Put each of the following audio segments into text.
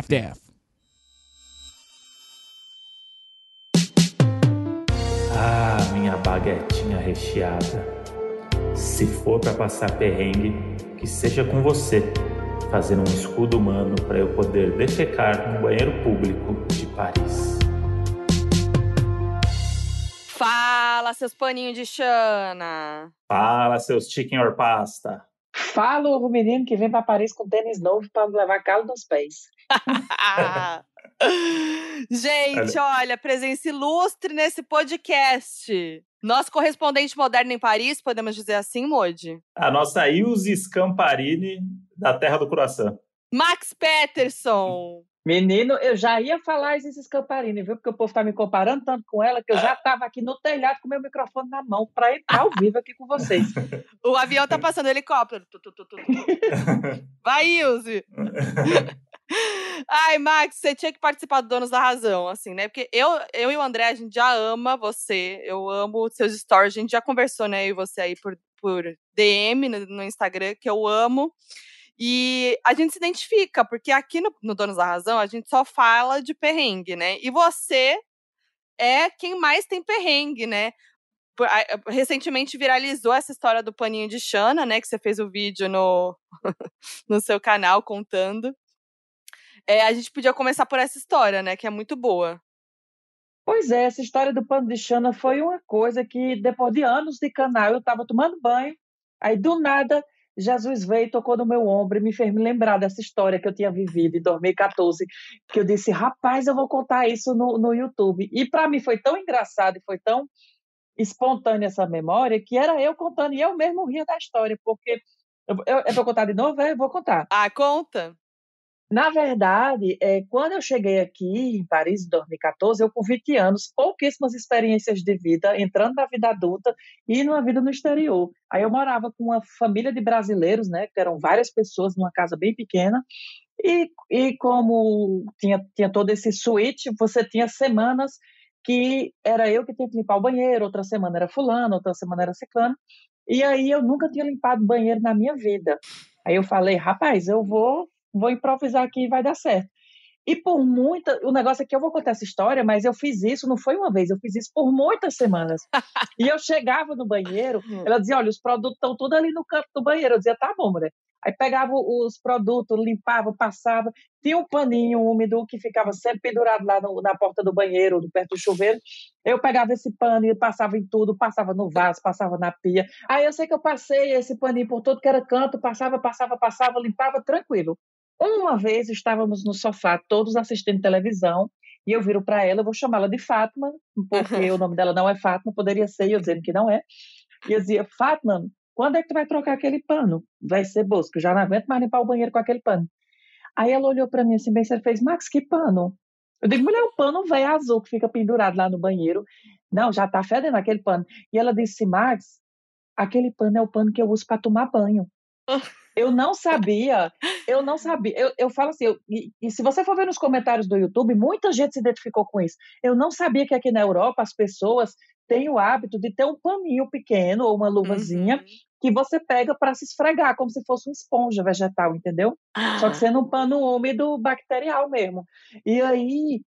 half-deaf. Ah, minha baguetinha recheada. Se for para passar perrengue, que seja com você, fazendo um escudo humano para eu poder defecar no banheiro público de Paris. Fala, seus paninhos de chana. Fala, seus chicken or pasta. Fala o menino que vem para Paris com tênis novo para levar calo nos pés. Gente, olha, presença ilustre nesse podcast. Nosso correspondente moderno em Paris, podemos dizer assim, Modi? A nossa Ilse Scamparini, da Terra do Coração. Max Peterson. Menino, eu já ia falar esses Scamparini, viu? Porque o povo tá me comparando tanto com ela que eu já tava aqui no telhado com meu microfone na mão para entrar ao vivo aqui com vocês. O avião tá passando helicóptero. Vai, Ilse. Ai, Max, você tinha que participar do Donos da Razão, assim, né? Porque eu, eu e o André, a gente já ama você. Eu amo seus stories. A gente já conversou, né? Eu e você aí por, por DM no, no Instagram, que eu amo. E a gente se identifica, porque aqui no, no Donos da Razão a gente só fala de perrengue, né? E você é quem mais tem perrengue, né? Recentemente viralizou essa história do paninho de Xana, né? Que você fez o vídeo no, no seu canal contando. É, a gente podia começar por essa história, né? Que é muito boa. Pois é, essa história do pano de Xana foi uma coisa que, depois de anos de canal, eu estava tomando banho, aí do nada Jesus veio e tocou no meu ombro e me fez me lembrar dessa história que eu tinha vivido em 2014, que eu disse, rapaz, eu vou contar isso no, no YouTube. E para mim foi tão engraçado e foi tão espontânea essa memória que era eu contando e eu mesmo ria da história, porque eu, eu, é para contar de novo? É, eu vou contar. Ah, conta. Na verdade, é, quando eu cheguei aqui em Paris em 2014, eu com 20 anos, pouquíssimas experiências de vida, entrando na vida adulta e numa vida no exterior. Aí eu morava com uma família de brasileiros, né, que eram várias pessoas numa casa bem pequena, e, e como tinha, tinha todo esse suíte, você tinha semanas que era eu que tinha que limpar o banheiro, outra semana era fulano, outra semana era ciclano, e aí eu nunca tinha limpado banheiro na minha vida. Aí eu falei, rapaz, eu vou vou improvisar aqui e vai dar certo. E por muita. O negócio é que eu vou contar essa história, mas eu fiz isso, não foi uma vez, eu fiz isso por muitas semanas. e eu chegava no banheiro, hum. ela dizia: olha, os produtos estão tudo ali no canto do banheiro. Eu dizia: tá bom, mulher. Aí pegava os produtos, limpava, passava. Tinha um paninho úmido que ficava sempre pendurado lá no, na porta do banheiro, perto do chuveiro. Eu pegava esse pano e passava em tudo, passava no vaso, passava na pia. Aí eu sei que eu passei esse paninho por todo que era canto, passava, passava, passava, limpava tranquilo. Uma vez estávamos no sofá, todos assistindo televisão, e eu viro para ela, eu vou chamá-la de Fátima, porque o nome dela não é Fátima, poderia ser, eu dizendo que não é. E eu dizia, Fátima, quando é que tu vai trocar aquele pano? Vai ser bosco, já não aguento mais limpar o banheiro com aquele pano. Aí ela olhou para mim assim, bem sério, fez, Max, que pano? Eu digo, mulher, o pano velho azul que fica pendurado lá no banheiro. Não, já tá fedendo aquele pano. E ela disse, Max, aquele pano é o pano que eu uso para tomar banho. Eu não sabia, eu não sabia. Eu, eu falo assim, eu, e, e, se você for ver nos comentários do YouTube, muita gente se identificou com isso. Eu não sabia que aqui na Europa as pessoas têm o hábito de ter um paninho pequeno ou uma luvazinha uhum. que você pega para se esfregar, como se fosse uma esponja vegetal, entendeu? Ah. Só que sendo um pano úmido bacterial mesmo. E aí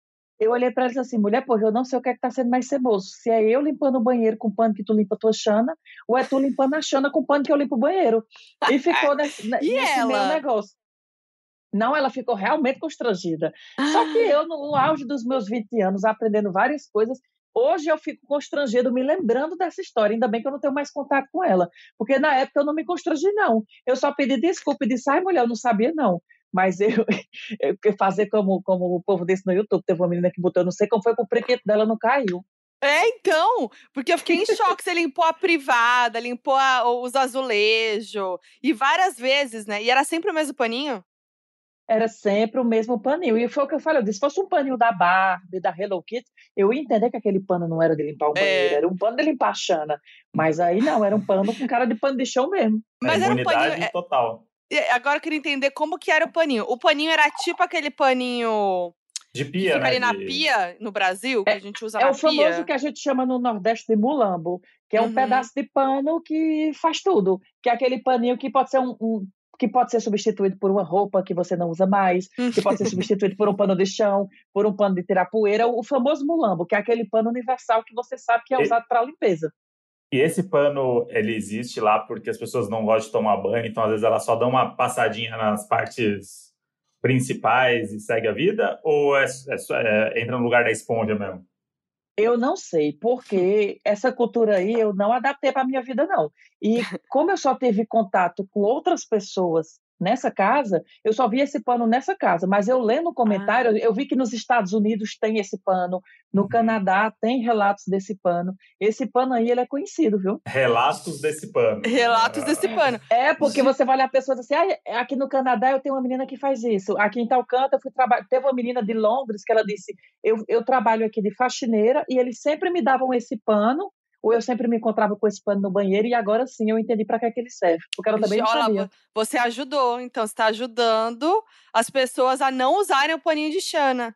eu olhei para eles assim, mulher, porra, eu não sei o que é que tá sendo mais ceboso. Se é eu limpando o banheiro com o pano que tu limpa a tua chana, ou é tu limpando a chana com o pano que eu limpo o banheiro. E ficou nesse, e nesse ela? meu negócio. Não, ela ficou realmente constrangida. Ah. Só que eu, no auge dos meus 20 anos, aprendendo várias coisas, hoje eu fico constrangido me lembrando dessa história. Ainda bem que eu não tenho mais contato com ela. Porque na época eu não me constrangi, não. Eu só pedi desculpa e disse, ai, mulher, eu não sabia, não. Mas eu, eu fazer como, como o povo disse no YouTube, teve uma menina que botou, não sei como foi que o prequito dela não caiu. É, então, porque eu fiquei em choque. Você limpou a privada, limpou a, os azulejos, e várias vezes, né? E era sempre o mesmo paninho? Era sempre o mesmo paninho. E foi o que eu falei, eu disse, se fosse um paninho da Barbie, da Hello Kitty, eu ia entender que aquele pano não era de limpar o banheiro, é. era um pano de limpar a chana. Mas aí não, era um pano com cara de pano de chão mesmo. Mas é, era um paninho... É total agora eu queria entender como que era o paninho. O paninho era tipo aquele paninho de pia, que fica né? ali na pia no Brasil, que é, a gente usa é na pia. É o famoso que a gente chama no Nordeste de mulambo, que é um uhum. pedaço de pano que faz tudo. Que é aquele paninho que pode ser um, um que pode ser substituído por uma roupa que você não usa mais, que pode ser substituído por um pano de chão, por um pano de tirar poeira, o famoso mulambo, que é aquele pano universal que você sabe que é usado para limpeza. E esse pano, ele existe lá porque as pessoas não gostam de tomar banho, então às vezes elas só dão uma passadinha nas partes principais e segue a vida? Ou é, é, é entra no lugar da esponja mesmo? Eu não sei, porque essa cultura aí eu não adaptei para minha vida, não. E como eu só tive contato com outras pessoas nessa casa, eu só vi esse pano nessa casa, mas eu lendo o comentário, ah. eu vi que nos Estados Unidos tem esse pano, no uhum. Canadá tem relatos desse pano. Esse pano aí, ele é conhecido, viu? Relatos desse pano. Relatos desse pano. É, porque você vai olhar pessoas assim, ah, aqui no Canadá eu tenho uma menina que faz isso. Aqui em tal canto eu fui trabalhar, teve uma menina de Londres que ela disse, eu, eu trabalho aqui de faxineira e eles sempre me davam esse pano ou eu sempre me encontrava com esse pano no banheiro e agora sim eu entendi para que, é que ele serve, porque ela também não sabia. Você ajudou, então você está ajudando as pessoas a não usarem o paninho de Xana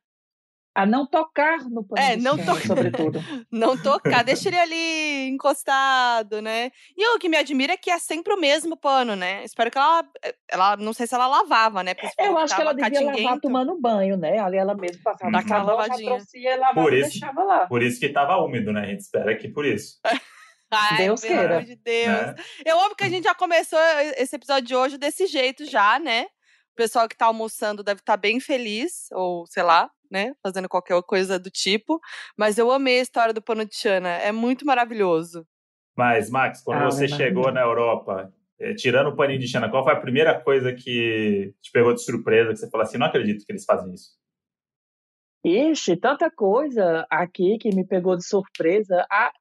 a não tocar no pano é, não tocar, sobretudo. não tocar, deixa ele ali encostado, né? E o que me admira é que é sempre o mesmo pano, né? Espero que ela, ela não sei se ela lavava, né? Eu acho que ela devia lavar tomando banho, né? Ali ela mesma passava uhum. aquela lavadinha. e lavava por isso, deixava lá. Por isso que estava úmido, né? A gente espera que por isso. Ai, Deus pelo queira. amor de Deus. Né? Eu amo que a gente já começou esse episódio de hoje desse jeito já, né? O pessoal que tá almoçando deve estar tá bem feliz, ou sei lá, né? Fazendo qualquer coisa do tipo. Mas eu amei a história do pano de Chana. É muito maravilhoso. Mas, Max, quando ah, você chegou na Europa, eh, tirando o paninho de Chana, qual foi a primeira coisa que te pegou de surpresa, que você falou assim, não acredito que eles fazem isso? Ixi, tanta coisa aqui que me pegou de surpresa. Ah,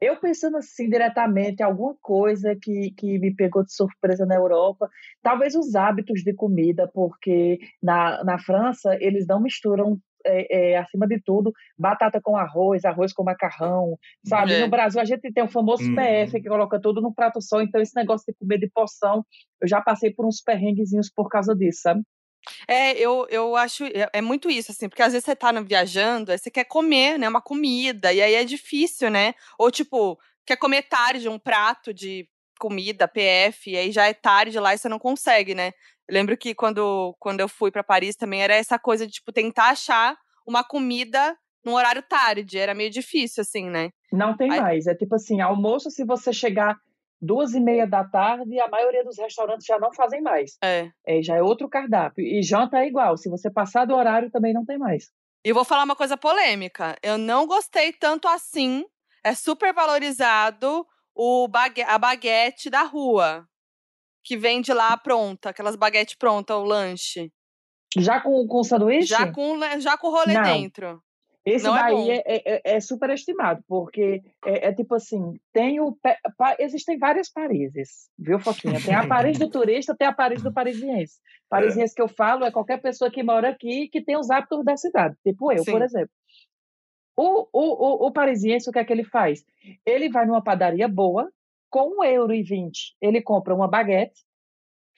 eu pensando assim diretamente, alguma coisa que, que me pegou de surpresa na Europa, talvez os hábitos de comida, porque na, na França eles não misturam é, é, acima de tudo, batata com arroz, arroz com macarrão, sabe? É. No Brasil a gente tem o famoso uhum. PF que coloca tudo no prato só, então esse negócio de comer de porção, eu já passei por uns perrenguezinhos por causa disso, sabe? É, eu, eu acho, é, é muito isso, assim, porque às vezes você tá viajando, aí você quer comer, né, uma comida, e aí é difícil, né? Ou, tipo, quer comer tarde um prato de comida, PF, e aí já é tarde lá e você não consegue, né? Eu lembro que quando, quando eu fui para Paris também era essa coisa de, tipo, tentar achar uma comida num horário tarde, era meio difícil, assim, né? Não tem aí... mais, é tipo assim, almoço, se você chegar duas e meia da tarde, a maioria dos restaurantes já não fazem mais. É. é. Já é outro cardápio. E janta é igual. Se você passar do horário, também não tem mais. E vou falar uma coisa polêmica. Eu não gostei tanto assim. É super valorizado o bague a baguete da rua. Que vende lá pronta, aquelas baguetes prontas, o lanche. Já com, com sanduíche? Já com, já com rolê não. dentro. Esse não é daí é, é, é, é superestimado, porque é, é, tipo assim, tem o, existem várias Parises, viu, Foquinha? Tem a Paris do turista, tem a Paris do parisiense. Parisiense que eu falo é qualquer pessoa que mora aqui que tem os hábitos da cidade, tipo eu, Sim. por exemplo. O, o, o, o parisiense, o que é que ele faz? Ele vai numa padaria boa, com um euro vinte, ele compra uma baguete,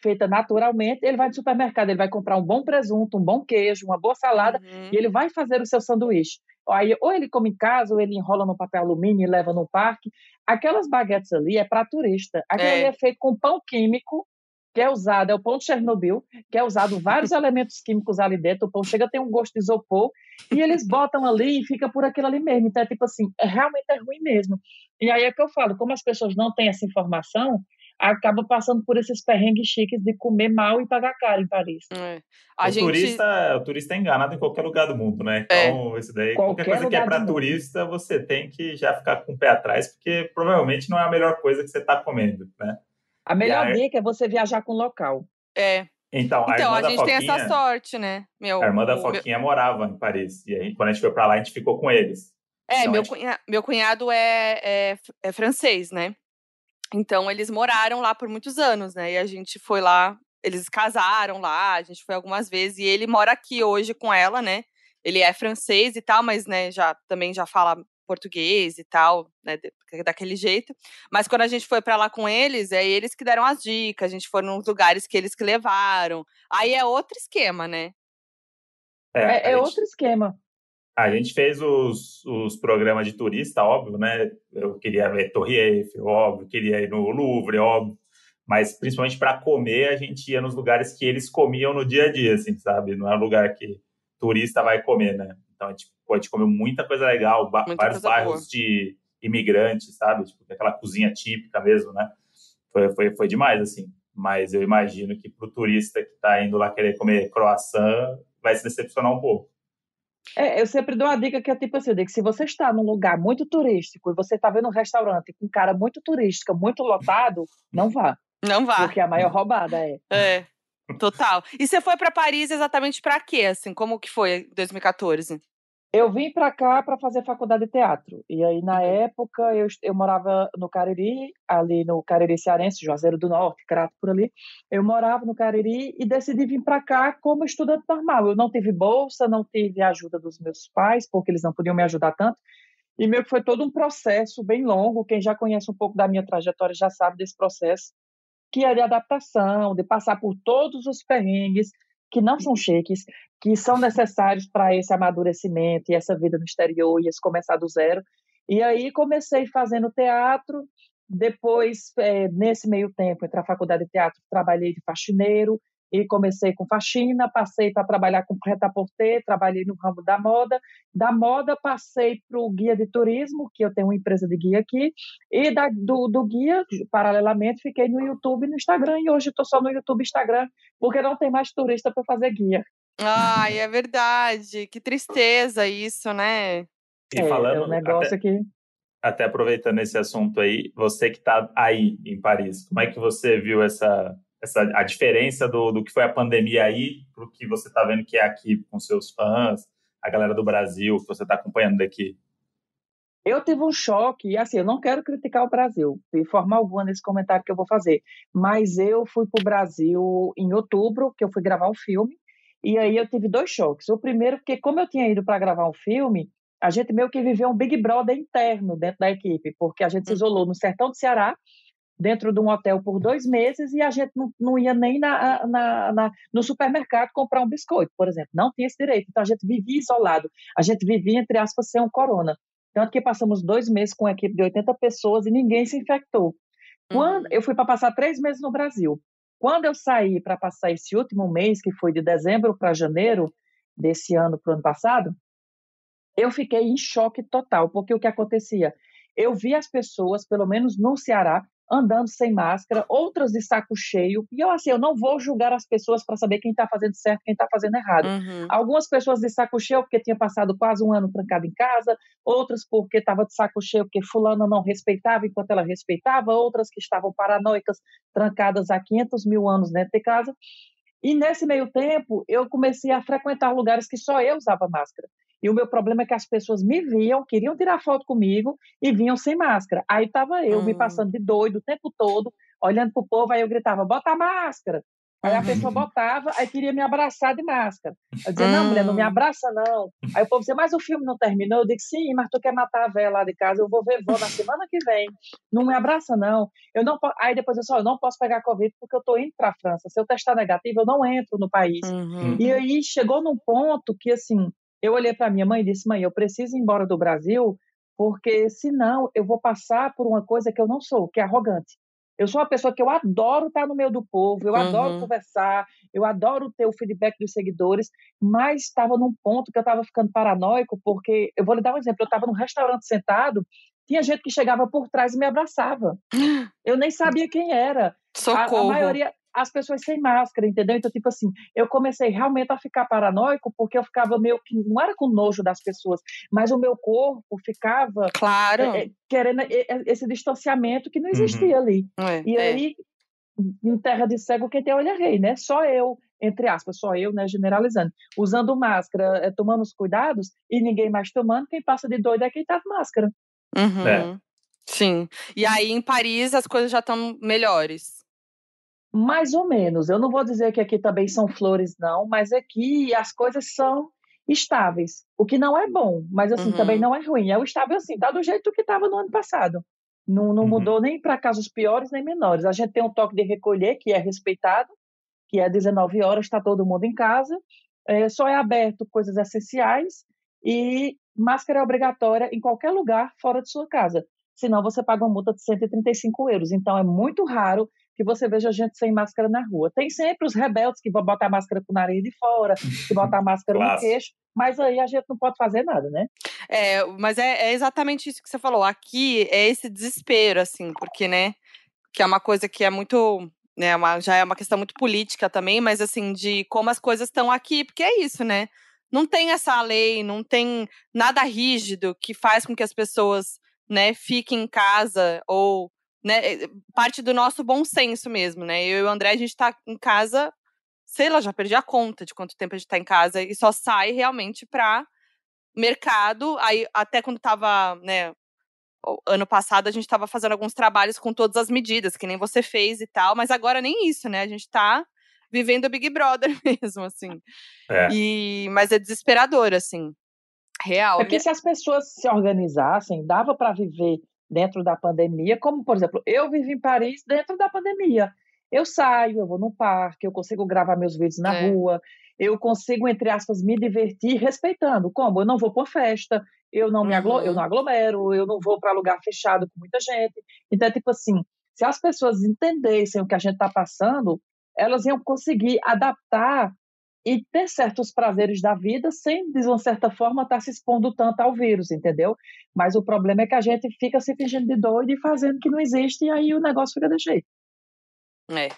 feita naturalmente, ele vai no supermercado, ele vai comprar um bom presunto, um bom queijo, uma boa salada, uhum. e ele vai fazer o seu sanduíche. Aí, ou ele come em casa, ou ele enrola no papel alumínio e leva no parque. Aquelas baguetes ali é para turista. Aquilo é. ali é feito com pão químico, que é usado, é o pão de Chernobyl, que é usado vários elementos químicos ali dentro, o pão chega a ter um gosto de isopor, e eles botam ali e fica por aquilo ali mesmo. Então, é tipo assim, é, realmente é ruim mesmo. E aí é que eu falo, como as pessoas não têm essa informação, acaba passando por esses perrengues chiques de comer mal e pagar caro em Paris. É. o, gente... turista, o turista é enganado em qualquer lugar do mundo, né? É. Então, é. esse daí, qualquer, qualquer coisa que é para turista, você tem que já ficar com o pé atrás, porque provavelmente não é a melhor coisa que você está comendo, né? A melhor a... dica é você viajar com o local. É. Então, a, então, a gente Foquinha, tem essa sorte, né? Meu, a irmã da Foquinha meu... morava em Paris. E aí, quando a gente foi para lá, a gente ficou com eles. É, então, meu, gente... cunhado, meu cunhado é, é, é francês, né? Então, eles moraram lá por muitos anos, né? E a gente foi lá, eles casaram lá, a gente foi algumas vezes, e ele mora aqui hoje com ela, né? Ele é francês e tal, mas, né, já também já fala português e tal, né, daquele jeito. Mas quando a gente foi para lá com eles, é eles que deram as dicas, a gente foi nos lugares que eles que levaram. Aí é outro esquema, né? É, é, é gente... outro esquema. A gente fez os, os programas de turista, óbvio, né? Eu queria ver Torre Eiffel, óbvio, queria ir no Louvre, óbvio. mas principalmente para comer, a gente ia nos lugares que eles comiam no dia a dia, assim, sabe? Não é um lugar que turista vai comer, né? Então a gente, a gente comeu muita coisa legal, muita vários coisa bairros boa. de imigrantes, sabe? Tipo, aquela cozinha típica mesmo, né? Foi, foi, foi demais, assim. Mas eu imagino que para o turista que está indo lá querer comer croissant, vai se decepcionar um pouco. É, eu sempre dou uma dica que é tipo assim, que se você está num lugar muito turístico e você está vendo um restaurante com cara muito turística, muito lotado, não vá. Não vá. Porque a maior roubada é. É, total. E você foi para Paris exatamente para quê, assim? Como que foi em 2014? Eu vim para cá para fazer faculdade de teatro. E aí, na uhum. época, eu, eu morava no Cariri, ali no Cariri Cearense, Juazeiro do Norte, Crato por ali. Eu morava no Cariri e decidi vir para cá como estudante normal. Eu não tive bolsa, não tive ajuda dos meus pais, porque eles não podiam me ajudar tanto. E meio que foi todo um processo bem longo. Quem já conhece um pouco da minha trajetória já sabe desse processo, que é de adaptação, de passar por todos os perrengues, que não são cheques, que são necessários para esse amadurecimento e essa vida no exterior e esse começar do zero. E aí comecei fazendo teatro, depois, é, nesse meio tempo, entre a faculdade de teatro, trabalhei de faxineiro, e comecei com faxina, passei para trabalhar com preta-porter, trabalhei no ramo da moda. Da moda, passei para o guia de turismo, que eu tenho uma empresa de guia aqui, e da, do, do guia, paralelamente, fiquei no YouTube e no Instagram, e hoje estou só no YouTube e Instagram, porque não tem mais turista para fazer guia. Ai, é verdade. Que tristeza isso, né? E falando, é, é um negócio até, que... até aproveitando esse assunto aí, você que está aí em Paris, como é que você viu essa essa, a diferença do, do que foi a pandemia aí para o que você está vendo que é aqui com seus fãs, a galera do Brasil, que você está acompanhando daqui? Eu tive um choque, e assim, eu não quero criticar o Brasil, de forma alguma nesse comentário que eu vou fazer, mas eu fui para o Brasil em outubro, que eu fui gravar um filme, e aí eu tive dois choques. O primeiro, porque como eu tinha ido para gravar um filme, a gente meio que viveu um Big Brother interno dentro da equipe, porque a gente se hum. isolou no sertão do Ceará, dentro de um hotel por dois meses e a gente não, não ia nem na, na, na, no supermercado comprar um biscoito, por exemplo. Não tinha esse direito. Então a gente vivia isolado. A gente vivia, entre aspas, sem um corona. Tanto que passamos dois meses com uma equipe de 80 pessoas e ninguém se infectou. Quando uhum. Eu fui para passar três meses no Brasil. Quando eu saí para passar esse último mês, que foi de dezembro para janeiro desse ano para o ano passado, eu fiquei em choque total, porque o que acontecia? Eu vi as pessoas, pelo menos no Ceará, andando sem máscara, outras de saco cheio. E eu, assim, eu não vou julgar as pessoas para saber quem está fazendo certo quem está fazendo errado. Uhum. Algumas pessoas de saco cheio porque tinha passado quase um ano trancado em casa, outras porque estava de saco cheio porque fulana não respeitava enquanto ela respeitava, outras que estavam paranoicas, trancadas há 500 mil anos dentro de casa. E nesse meio tempo, eu comecei a frequentar lugares que só eu usava máscara. E o meu problema é que as pessoas me viam, queriam tirar foto comigo e vinham sem máscara. Aí estava eu hum. me passando de doido o tempo todo, olhando para o povo, aí eu gritava: bota a máscara. Aí a pessoa botava, aí queria me abraçar de máscara. Eu dizia, não, mulher, não me hum. abraça, não. Aí o povo dizia, mas o filme não terminou? Eu disse, sim, mas tu quer matar a velha lá de casa, eu vou ver vou na semana que vem. Não me abraça, não. Eu não Aí depois eu disse, eu não posso pegar Covid porque eu tô indo para a França. Se eu testar negativo, eu não entro no país. Uhum. E aí chegou num ponto que, assim, eu olhei para minha mãe e disse: mãe, eu preciso ir embora do Brasil, porque senão eu vou passar por uma coisa que eu não sou, que é arrogante. Eu sou uma pessoa que eu adoro estar no meio do povo, eu uhum. adoro conversar, eu adoro ter o feedback dos seguidores, mas estava num ponto que eu estava ficando paranoico, porque eu vou lhe dar um exemplo: eu estava num restaurante sentado, tinha gente que chegava por trás e me abraçava. Eu nem sabia quem era. Socorro. A, a maioria, as pessoas sem máscara, entendeu? Então, tipo assim, eu comecei realmente a ficar paranoico porque eu ficava meio que, não era com nojo das pessoas, mas o meu corpo ficava claro. É, querendo esse distanciamento que não existia uhum. ali. É, e é. aí, em terra de cego, quem tem olho é rei, né? Só eu, entre aspas, só eu, né, generalizando, usando máscara, é, tomando os cuidados e ninguém mais tomando, quem passa de doido é quem tá de máscara. Uhum. É. Sim. E aí, em Paris, as coisas já estão melhores. Mais ou menos. Eu não vou dizer que aqui também são flores, não, mas aqui as coisas são estáveis. O que não é bom, mas assim, uhum. também não é ruim. É o estável assim, tá do jeito que estava no ano passado. Não, não uhum. mudou nem para casos piores nem menores. A gente tem um toque de recolher que é respeitado, que é 19 horas, está todo mundo em casa. É, só é aberto coisas essenciais e máscara é obrigatória em qualquer lugar fora de sua casa. Senão você paga uma multa de 135 euros. Então é muito raro que você veja gente sem máscara na rua. Tem sempre os rebeldes que vão botar a máscara com o nariz de fora, que botar a máscara no queixo, mas aí a gente não pode fazer nada, né? É, mas é, é exatamente isso que você falou. Aqui é esse desespero, assim, porque, né, que é uma coisa que é muito né, uma, já é uma questão muito política também, mas assim, de como as coisas estão aqui, porque é isso, né? Não tem essa lei, não tem nada rígido que faz com que as pessoas, né, fiquem em casa ou, né, eh, parte do nosso bom senso mesmo, né? Eu e o André, a gente tá em casa, sei lá, já perdi a conta de quanto tempo a gente tá em casa e só sai realmente pra mercado, aí até quando tava, né, ano passado a gente estava fazendo alguns trabalhos com todas as medidas, que nem você fez e tal, mas agora nem isso, né? A gente está vivendo o Big Brother mesmo, assim. É. E, mas é desesperador, assim. Real. É que se as pessoas se organizassem, dava para viver dentro da pandemia, como, por exemplo, eu vivo em Paris dentro da pandemia. Eu saio, eu vou no parque, eu consigo gravar meus vídeos na é. rua, eu consigo, entre aspas, me divertir respeitando. Como? Eu não vou por festa, eu não me aglo eu não uhum. aglomero, eu não vou para lugar fechado com muita gente. Então, é tipo assim, se as pessoas entendessem o que a gente está passando, elas iam conseguir adaptar e ter certos prazeres da vida sem, de uma certa forma, estar tá se expondo tanto ao vírus, entendeu? Mas o problema é que a gente fica se fingindo de doido e fazendo que não existe, e aí o negócio fica de jeito. É,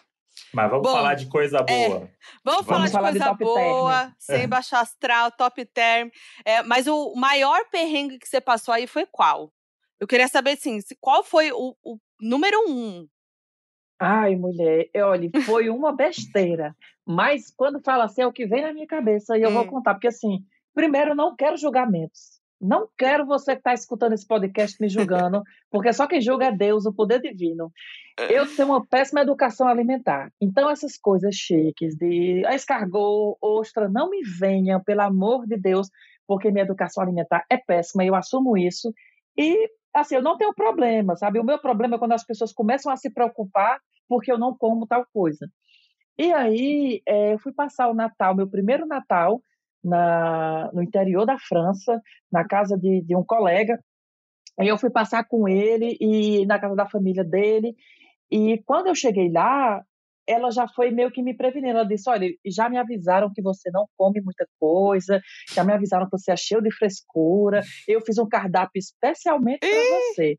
mas vamos Bom, falar de coisa é, boa. É, vamos, vamos, falar de falar coisa de boa, term. sem é. baixar astral, top term. É, mas o maior perrengue que você passou aí foi qual? Eu queria saber, assim, qual foi o, o número um? Ai, mulher, olha, foi uma besteira. mas quando fala assim, é o que vem na minha cabeça e eu hum. vou contar. Porque, assim, primeiro, não quero julgamentos. Não quero você que está escutando esse podcast me julgando, porque só quem julga é Deus, o poder divino. Eu tenho uma péssima educação alimentar. Então, essas coisas chiques de escargot, ostra, não me venham, pelo amor de Deus, porque minha educação alimentar é péssima, eu assumo isso. E, assim, eu não tenho problema, sabe? O meu problema é quando as pessoas começam a se preocupar porque eu não como tal coisa. E aí, é, eu fui passar o Natal, meu primeiro Natal, na, no interior da França, na casa de, de um colega. Aí eu fui passar com ele e na casa da família dele. E quando eu cheguei lá, ela já foi meio que me prevenindo. Ela disse: Olha, já me avisaram que você não come muita coisa, já me avisaram que você é cheio de frescura. Eu fiz um cardápio especialmente para você.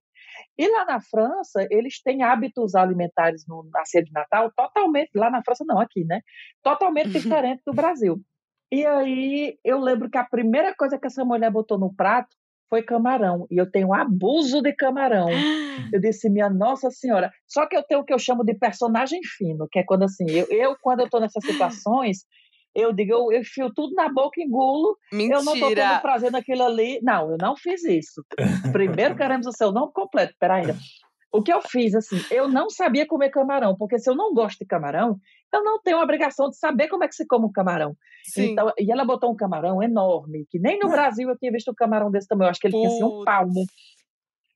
E lá na França, eles têm hábitos alimentares no, na ceia de Natal totalmente, lá na França não, aqui, né? Totalmente diferente do Brasil. E aí eu lembro que a primeira coisa que essa mulher botou no prato foi camarão. E eu tenho abuso de camarão. Eu disse, minha Nossa Senhora. Só que eu tenho o que eu chamo de personagem fino, que é quando assim, eu, eu quando eu estou nessas situações, eu digo, eu, eu enfio tudo na boca e engulo. Mentira. Eu não estou tendo prazer naquilo ali. Não, eu não fiz isso. Primeiro queremos o seu nome completo. Peraí. O que eu fiz, assim, eu não sabia comer camarão, porque se eu não gosto de camarão, eu não tenho a obrigação de saber como é que se come um camarão. Sim. Então, e ela botou um camarão enorme, que nem no Brasil eu tinha visto um camarão desse tamanho. Eu acho que ele tinha assim um palmo.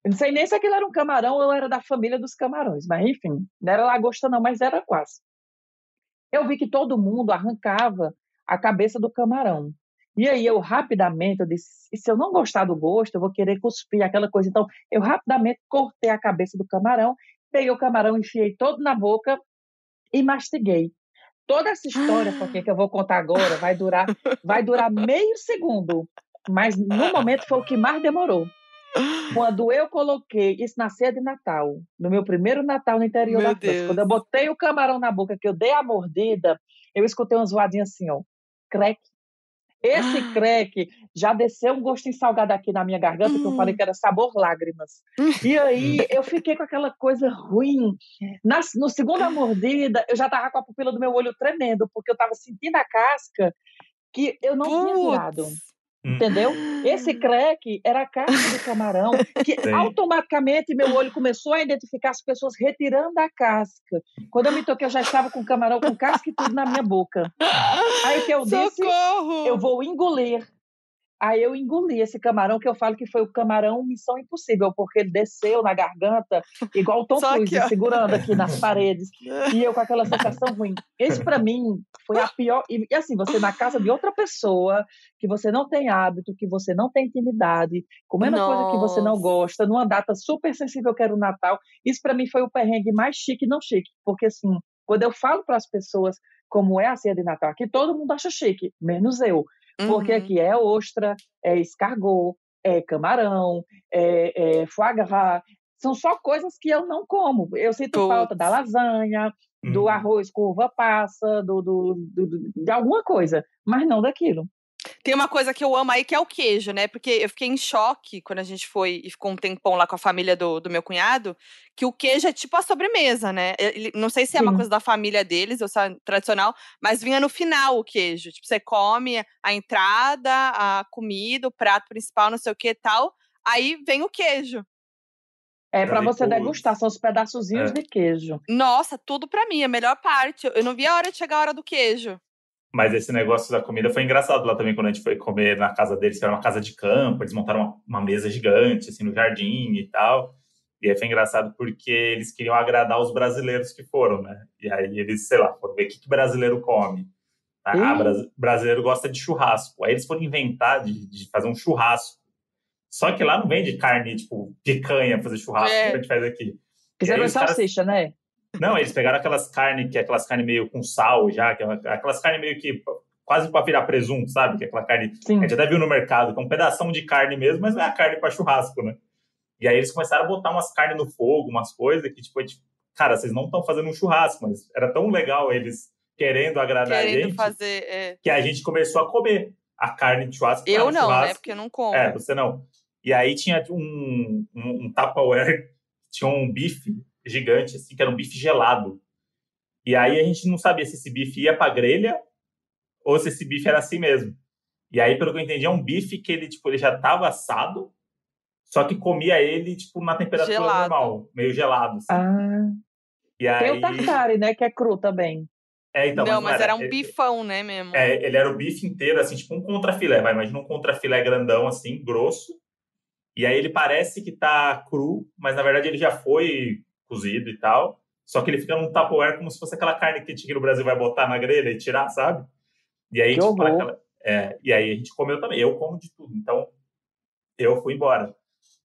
Eu não sei nem se aquilo era um camarão ou era da família dos camarões, mas enfim, não era lagosta não, mas era quase. Eu vi que todo mundo arrancava a cabeça do camarão. E aí eu rapidamente, eu disse, se eu não gostar do gosto, eu vou querer cuspir aquela coisa. Então, eu rapidamente cortei a cabeça do camarão, peguei o camarão, enfiei todo na boca e mastiguei. Toda essa história, porque que eu vou contar agora, vai durar, vai durar meio segundo. Mas no momento foi o que mais demorou. Quando eu coloquei isso na ceia de Natal, no meu primeiro Natal no interior meu da França, quando eu botei o camarão na boca, que eu dei a mordida, eu escutei uma zoadinha assim, ó. Crack, esse ah. crack já desceu um gostinho salgado aqui na minha garganta, que eu falei hum. que era sabor lágrimas. E aí eu fiquei com aquela coisa ruim. Na no segunda mordida, eu já tava com a pupila do meu olho tremendo, porque eu tava sentindo a casca que eu não Putz. tinha virado. Hum. Entendeu? Esse crack era a casca do camarão, que Sim. automaticamente meu olho começou a identificar as pessoas retirando a casca. Quando eu me toquei, eu já estava com o camarão com casca e tudo na minha boca. Aí que eu disse, Socorro! eu vou engolir. Aí eu engoli esse camarão, que eu falo que foi o camarão Missão Impossível, porque ele desceu na garganta, igual o Tom Cruise, aqui, segurando aqui nas paredes. E eu com aquela sensação ruim. Esse, para mim, foi a pior. E, assim, você na casa de outra pessoa, que você não tem hábito, que você não tem intimidade, comendo Nossa. coisa que você não gosta, numa data super sensível que era o Natal. Isso, para mim, foi o perrengue mais chique, não chique. Porque, assim, quando eu falo para as pessoas como é a ceia de Natal, aqui todo mundo acha chique, menos eu. Porque uhum. aqui é ostra, é escargot, é camarão, é, é foie gras. São só coisas que eu não como. Eu sinto falta da lasanha, uhum. do arroz com uva passa, do, do, do, de alguma coisa, mas não daquilo. Tem uma coisa que eu amo aí que é o queijo, né? Porque eu fiquei em choque quando a gente foi e ficou um tempão lá com a família do, do meu cunhado, que o queijo é tipo a sobremesa, né? Ele, não sei se é Sim. uma coisa da família deles ou se é tradicional, mas vinha no final o queijo. Tipo, você come a entrada, a comida, o prato principal, não sei o que e tal. Aí vem o queijo. É para você degustar, são os pedaçozinhos é. de queijo. Nossa, tudo para mim, a melhor parte. Eu não vi a hora de chegar a hora do queijo. Mas esse negócio da comida foi engraçado lá também, quando a gente foi comer na casa deles, que era uma casa de campo, eles montaram uma, uma mesa gigante, assim, no jardim e tal. E aí foi engraçado porque eles queriam agradar os brasileiros que foram, né? E aí eles, sei lá, foram ver o que, que brasileiro come. Ah, uhum. brasileiro gosta de churrasco. Aí eles foram inventar de, de, fazer um churrasco. Só que lá não vende carne, tipo, picanha fazer churrasco, é. que a gente faz aqui. Fizeram salsicha, caras... né? Não, eles pegaram aquelas carnes, que é aquelas carnes meio com sal já, que é aquelas carnes meio que quase para virar presunto, sabe? Que é aquela carne Sim. que a gente até viu no mercado, que é um pedação de carne mesmo, mas não é a carne para churrasco, né? E aí eles começaram a botar umas carnes no fogo, umas coisas que, tipo, gente, cara, vocês não estão fazendo um churrasco, mas era tão legal eles querendo agradar querendo a gente fazer, é. que a gente começou a comer a carne de churrasco. Eu não, né? churrasco. né? Porque eu não como. É, você não. E aí tinha um, um, um Tupperware, tinha um bife gigante, assim, que era um bife gelado. E aí a gente não sabia se esse bife ia pra grelha ou se esse bife era assim mesmo. E aí, pelo que eu entendi, é um bife que ele, tipo, ele já estava assado, só que comia ele, tipo, na temperatura gelado. normal, meio gelado. Assim. Ah. E aí... Tem o tartare, né, que é cru também. É, então, não, mas, mas era, era, um bifão, né, mesmo? É, ele era o bife inteiro, assim, tipo um contrafilé, vai, imagina um contrafilé grandão, assim, grosso. E aí ele parece que tá cru, mas na verdade ele já foi cozido e tal. Só que ele fica num Tupperware como se fosse aquela carne que a gente aqui no Brasil vai botar na grelha e tirar, sabe? E aí, tipo, aquela, é, e aí a gente comeu também. Eu como de tudo. Então, eu fui embora.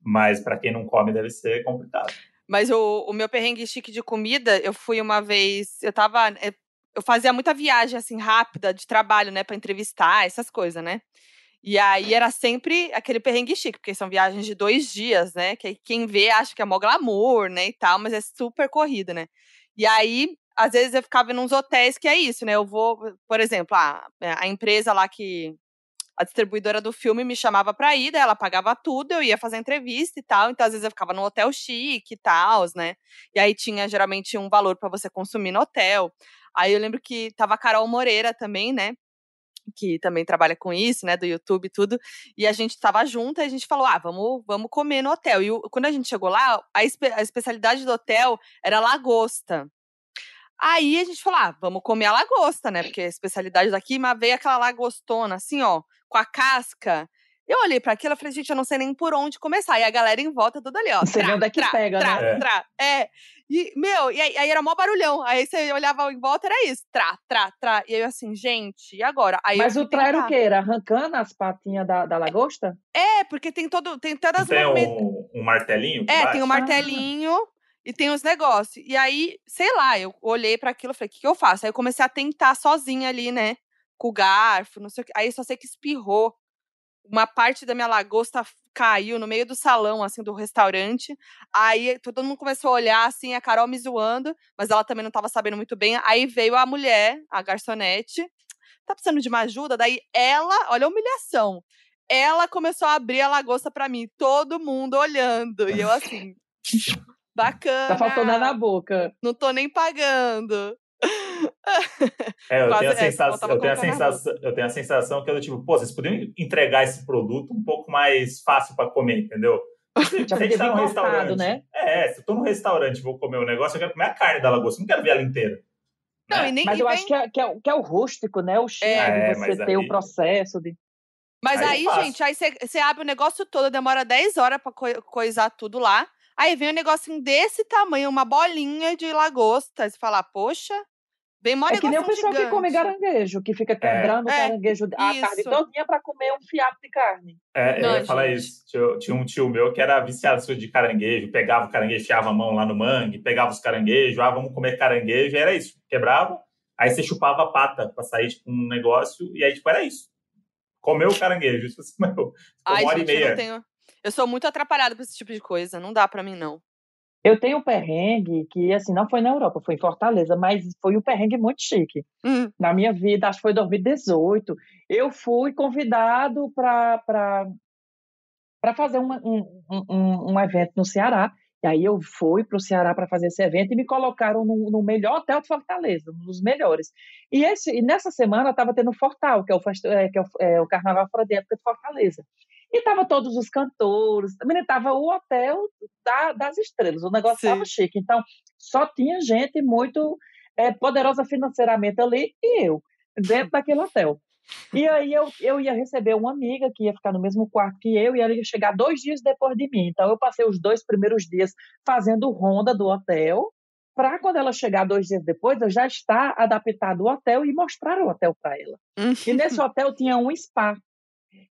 Mas para quem não come, deve ser complicado. Mas o, o meu perrengue chique de comida, eu fui uma vez. Eu tava. É, eu fazia muita viagem, assim, rápida, de trabalho, né, para entrevistar, essas coisas, né? E aí era sempre aquele perrengue chique, porque são viagens de dois dias, né? Que quem vê acha que é mó glamour, né? E tal, mas é super corrida, né? E aí, às vezes eu ficava nos hotéis que é isso, né? Eu vou, por exemplo, a, a empresa lá que. A distribuidora do filme me chamava pra ir, daí ela pagava tudo, eu ia fazer entrevista e tal. Então, às vezes, eu ficava no hotel chique e tal, né? E aí tinha geralmente um valor para você consumir no hotel. Aí eu lembro que tava a Carol Moreira também, né? Que também trabalha com isso, né, do YouTube e tudo, e a gente estava junto e a gente falou, ah, vamos, vamos comer no hotel. E o, quando a gente chegou lá, a, espe a especialidade do hotel era lagosta. Aí a gente falou, ah, vamos comer a lagosta, né, porque a especialidade daqui, mas veio aquela lagostona, assim, ó, com a casca, eu olhei para aquilo e falei, gente, eu não sei nem por onde começar. E a galera em volta tudo ali, ó. Você vê onde é que pega, trá, né? Trá, é. E, meu, e aí, aí, era mó barulhão. Aí você olhava em volta, era isso. Trá, trá, trá. E aí eu assim, gente, e agora? Aí Mas o trá era o quê? Era arrancando as patinhas da, da lagosta? É, porque tem todo. Tem todas as Tem um, um, martelinho? É, tem um martelinho. Ah. E tem os negócios. E aí, sei lá, eu olhei para aquilo e falei, o que, que eu faço? Aí eu comecei a tentar sozinha ali, né? Com o garfo, não sei o que. Aí só sei que espirrou uma parte da minha lagosta caiu no meio do salão, assim, do restaurante. Aí todo mundo começou a olhar, assim, a Carol me zoando, mas ela também não estava sabendo muito bem. Aí veio a mulher, a garçonete, tá precisando de uma ajuda? Daí ela, olha a humilhação. Ela começou a abrir a lagosta para mim, todo mundo olhando. E eu assim, bacana. Tá faltando na boca. Não tô nem pagando. É, eu, tenho a, sensação, eu, tenho a sensação, eu tenho a sensação que eu, tipo, pô, vocês poderiam entregar esse produto um pouco mais fácil para comer, entendeu? Já se tá num restaurante, né? É, se eu tô num restaurante e vou comer um negócio, eu quero comer a carne da lagosta, não quero ver ela inteira. Não, né? nem, Mas eu vem... acho que é, que, é, que é o rústico, né? O cheiro, é, você ter aí... o processo de. Mas aí, aí gente, aí você abre o negócio todo, demora 10 horas pra co coisar tudo lá. Aí vem um negocinho desse tamanho, uma bolinha de lagosta. Você fala, poxa, Bem é que nem o pessoal gigante. que come caranguejo, que fica quebrando é, o caranguejo é, a tarde todinha para comer um fiapo de carne. É, Não, eu ia falar isso. Tinha, tinha, um tio meu que era viciado de caranguejo, pegava o caranguejo, enfiava a mão lá no mangue, pegava os caranguejos, ah, vamos comer caranguejo, e era isso. Quebrava, aí você chupava a pata para sair tipo, um negócio, e aí, tipo, era isso. Comeu o caranguejo, isso assim, meu, Ai, uma hora gente, e meia. Eu, tenho... eu sou muito atrapalhada por esse tipo de coisa, não dá para mim, não. Eu tenho um perrengue que, assim, não foi na Europa, foi em Fortaleza, mas foi um perrengue muito chique. Hum. Na minha vida, acho que foi 2018, eu fui convidado para fazer um, um, um, um, evento no Ceará. E aí eu fui para o Ceará para fazer esse evento e me colocaram no, no, melhor hotel de Fortaleza, um dos melhores. E, esse, e nessa semana estava tendo o Fortal, que é o, é, que é o, é o Carnaval Fora de Época de Fortaleza. E estavam todos os cantores, também estava o hotel da, das estrelas, o negócio estava chique. Então, só tinha gente muito é, poderosa financeiramente ali e eu, dentro daquele hotel. E aí eu, eu ia receber uma amiga que ia ficar no mesmo quarto que eu e ela ia chegar dois dias depois de mim. Então eu passei os dois primeiros dias fazendo ronda do hotel, para quando ela chegar dois dias depois, eu já estar adaptado ao hotel e mostrar o hotel para ela. e nesse hotel tinha um spa.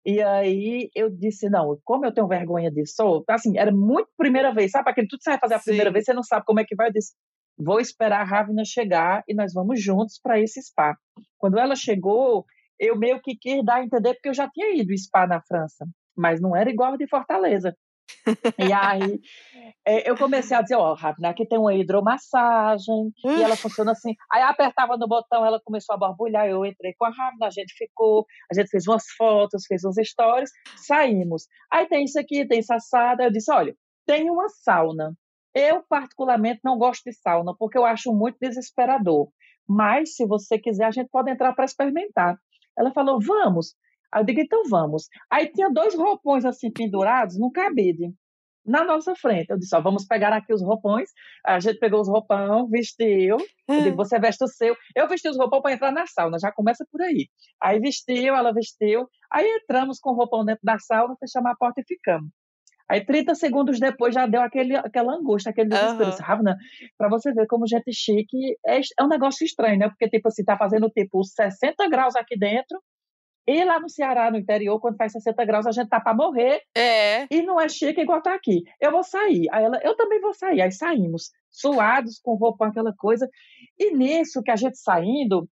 E aí eu disse, não, como eu tenho vergonha disso, assim, era muito primeira vez, sabe? Aquele tudo que você vai fazer a Sim. primeira vez, você não sabe como é que vai. Eu disse, vou esperar a Ravina chegar e nós vamos juntos para esse spa. Quando ela chegou, eu meio que quis dar a entender, porque eu já tinha ido spa na França, mas não era igual de Fortaleza e aí é, eu comecei a dizer, ó, oh, aqui tem uma hidromassagem, e ela funciona assim. Aí apertava no botão, ela começou a borbulhar, eu entrei com a Ravna, a gente ficou, a gente fez umas fotos, fez uns stories, saímos. Aí tem isso aqui, tem essa assada. Eu disse, olha, tem uma sauna. Eu, particularmente, não gosto de sauna, porque eu acho muito desesperador. Mas, se você quiser, a gente pode entrar para experimentar. Ela falou, vamos. Aí eu digo, então vamos. Aí tinha dois roupões assim pendurados no cabide, na nossa frente. Eu disse, ó, vamos pegar aqui os roupões. A gente pegou os roupão, vestiu. Eu digo, você veste o seu. Eu vesti os roupão para entrar na sauna, já começa por aí. Aí vestiu, ela vestiu. Aí entramos com o roupão dentro da sauna, fechamos a porta e ficamos. Aí 30 segundos depois já deu aquele, aquela angústia, aquele desespero. Uhum. Ravna, pra você ver como gente chique é, é um negócio estranho, né? Porque, tipo assim, tá fazendo tipo 60 graus aqui dentro e lá no Ceará, no interior, quando faz 60 graus, a gente tá para morrer. É. E não é chique igual tá aqui. Eu vou sair. Aí ela, eu também vou sair. Aí saímos, suados, com roupa, aquela coisa. E nisso que a gente saindo,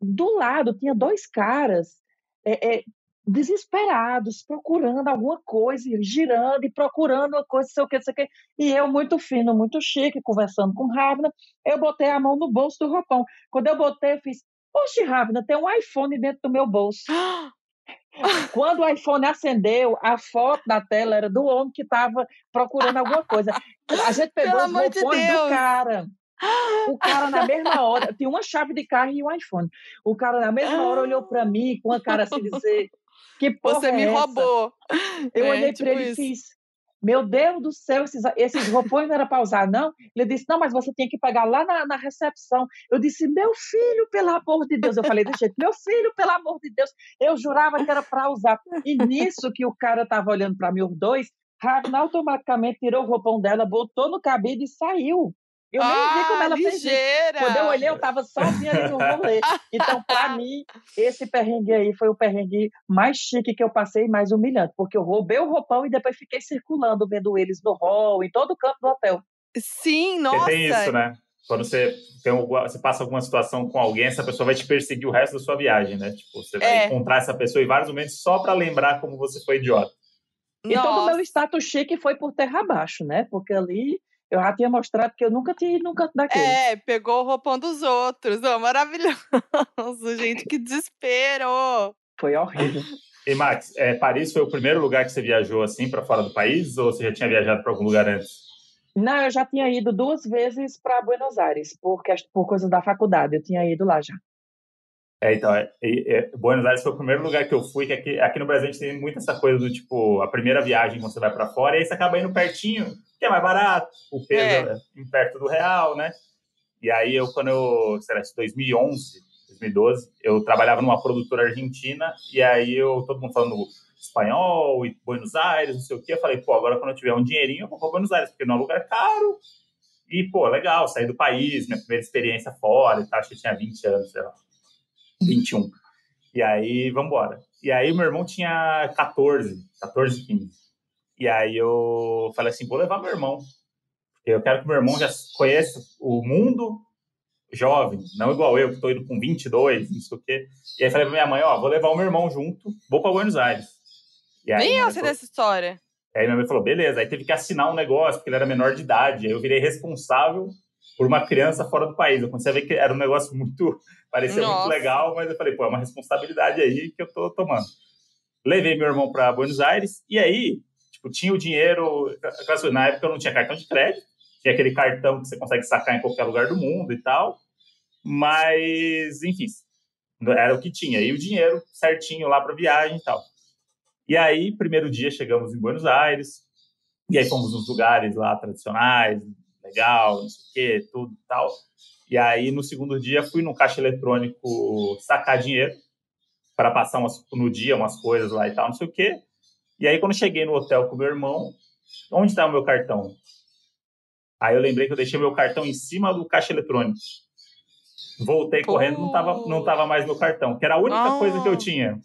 do lado tinha dois caras é, é, desesperados, procurando alguma coisa, girando e procurando uma coisa, sei o que, sei o que. E eu, muito fino, muito chique, conversando com Ravna, eu botei a mão no bolso do roupão. Quando eu botei, eu fiz, Poxa, Ravna, tem um iPhone dentro do meu bolso. Quando o iPhone acendeu, a foto da tela era do homem que estava procurando alguma coisa. A gente pegou Pelo os roupões de do cara. O cara, na mesma hora, tinha uma chave de carro e um iPhone. O cara, na mesma hora, olhou para mim com a cara assim, dizer: Que porra Você é me essa? roubou. Eu é, olhei tipo para ele e fiz: meu Deus do céu, esses, esses roupões não era para usar, não? Ele disse, não, mas você tinha que pegar lá na, na, recepção. Eu disse, meu filho, pelo amor de Deus. Eu falei desse jeito, meu filho, pelo amor de Deus. Eu jurava que era para usar. E nisso que o cara estava olhando para mim, os dois, Ravna automaticamente tirou o roupão dela, botou no cabide e saiu. Eu nem ah, vi como ela ligeira. fez isso. Quando eu olhei, eu estava sozinha ali no rolê. Então, para mim, esse perrengue aí foi o perrengue mais chique que eu passei, mais humilhante, porque eu roubei o roupão e depois fiquei circulando, vendo eles no hall, em todo o canto do hotel. Sim, nossa. Porque tem isso, né? Quando você, tem, você passa alguma situação com alguém, essa pessoa vai te perseguir o resto da sua viagem, né? Tipo, você vai é. encontrar essa pessoa em vários momentos só para lembrar como você foi idiota. E Nossa. todo o meu status chique foi por terra abaixo, né? Porque ali eu já tinha mostrado que eu nunca tinha ido num canto daquele. É, pegou o roupão dos outros. Oh, maravilhoso, gente, que desespero. Foi horrível. E Max, é, Paris foi o primeiro lugar que você viajou assim para fora do país ou você já tinha viajado para algum lugar antes? Não, eu já tinha ido duas vezes para Buenos Aires, por, por coisa da faculdade. Eu tinha ido lá já. É, então, é, é, Buenos Aires foi o primeiro lugar que eu fui, que aqui, aqui no Brasil a gente tem muito essa coisa do tipo, a primeira viagem quando você vai para fora, e aí você acaba indo pertinho, que é mais barato, o peso é. é perto do real, né? E aí eu, quando eu, sei lá, 2011, 2012. Eu trabalhava numa produtora argentina e aí eu, todo mundo falando espanhol e Buenos Aires, não sei o quê. Eu falei, pô, agora quando eu tiver um dinheirinho, eu vou para Buenos Aires, porque não é um lugar caro. E, pô, legal, sair do país, minha primeira experiência fora e tal. Acho que eu tinha 20 anos, sei lá, 21. E aí, vamos embora. E aí, meu irmão tinha 14, 14, 15. E aí eu falei assim, vou levar meu irmão. Eu quero que meu irmão já conheça o mundo jovem, não igual eu, que estou indo com 22, não sei o quê. E aí falei pra minha mãe, ó, vou levar o meu irmão junto, vou para Buenos Aires. E aí, Nem eu sei dessa história. Aí minha mãe falou, beleza. Aí teve que assinar um negócio, porque ele era menor de idade. Aí eu virei responsável por uma criança fora do país. Eu comecei a ver que era um negócio muito... Parecia Nossa. muito legal, mas eu falei, pô, é uma responsabilidade aí que eu tô tomando. Levei meu irmão para Buenos Aires, e aí, tipo, tinha o dinheiro... Na época eu não tinha cartão de crédito, tinha aquele cartão que você consegue sacar em qualquer lugar do mundo e tal. Mas, enfim, era o que tinha. E o dinheiro certinho lá para viagem e tal. E aí, primeiro dia, chegamos em Buenos Aires, e aí fomos nos lugares lá tradicionais, legal, não sei o quê, tudo e tal. E aí, no segundo dia, fui no caixa eletrônico sacar dinheiro para passar umas, no dia umas coisas lá e tal, não sei o quê. E aí, quando cheguei no hotel com meu irmão, onde está o meu cartão? Aí eu lembrei que eu deixei meu cartão em cima do caixa eletrônico. Voltei Pô. correndo, não tava, não tava mais meu cartão, que era a única oh. coisa que eu tinha.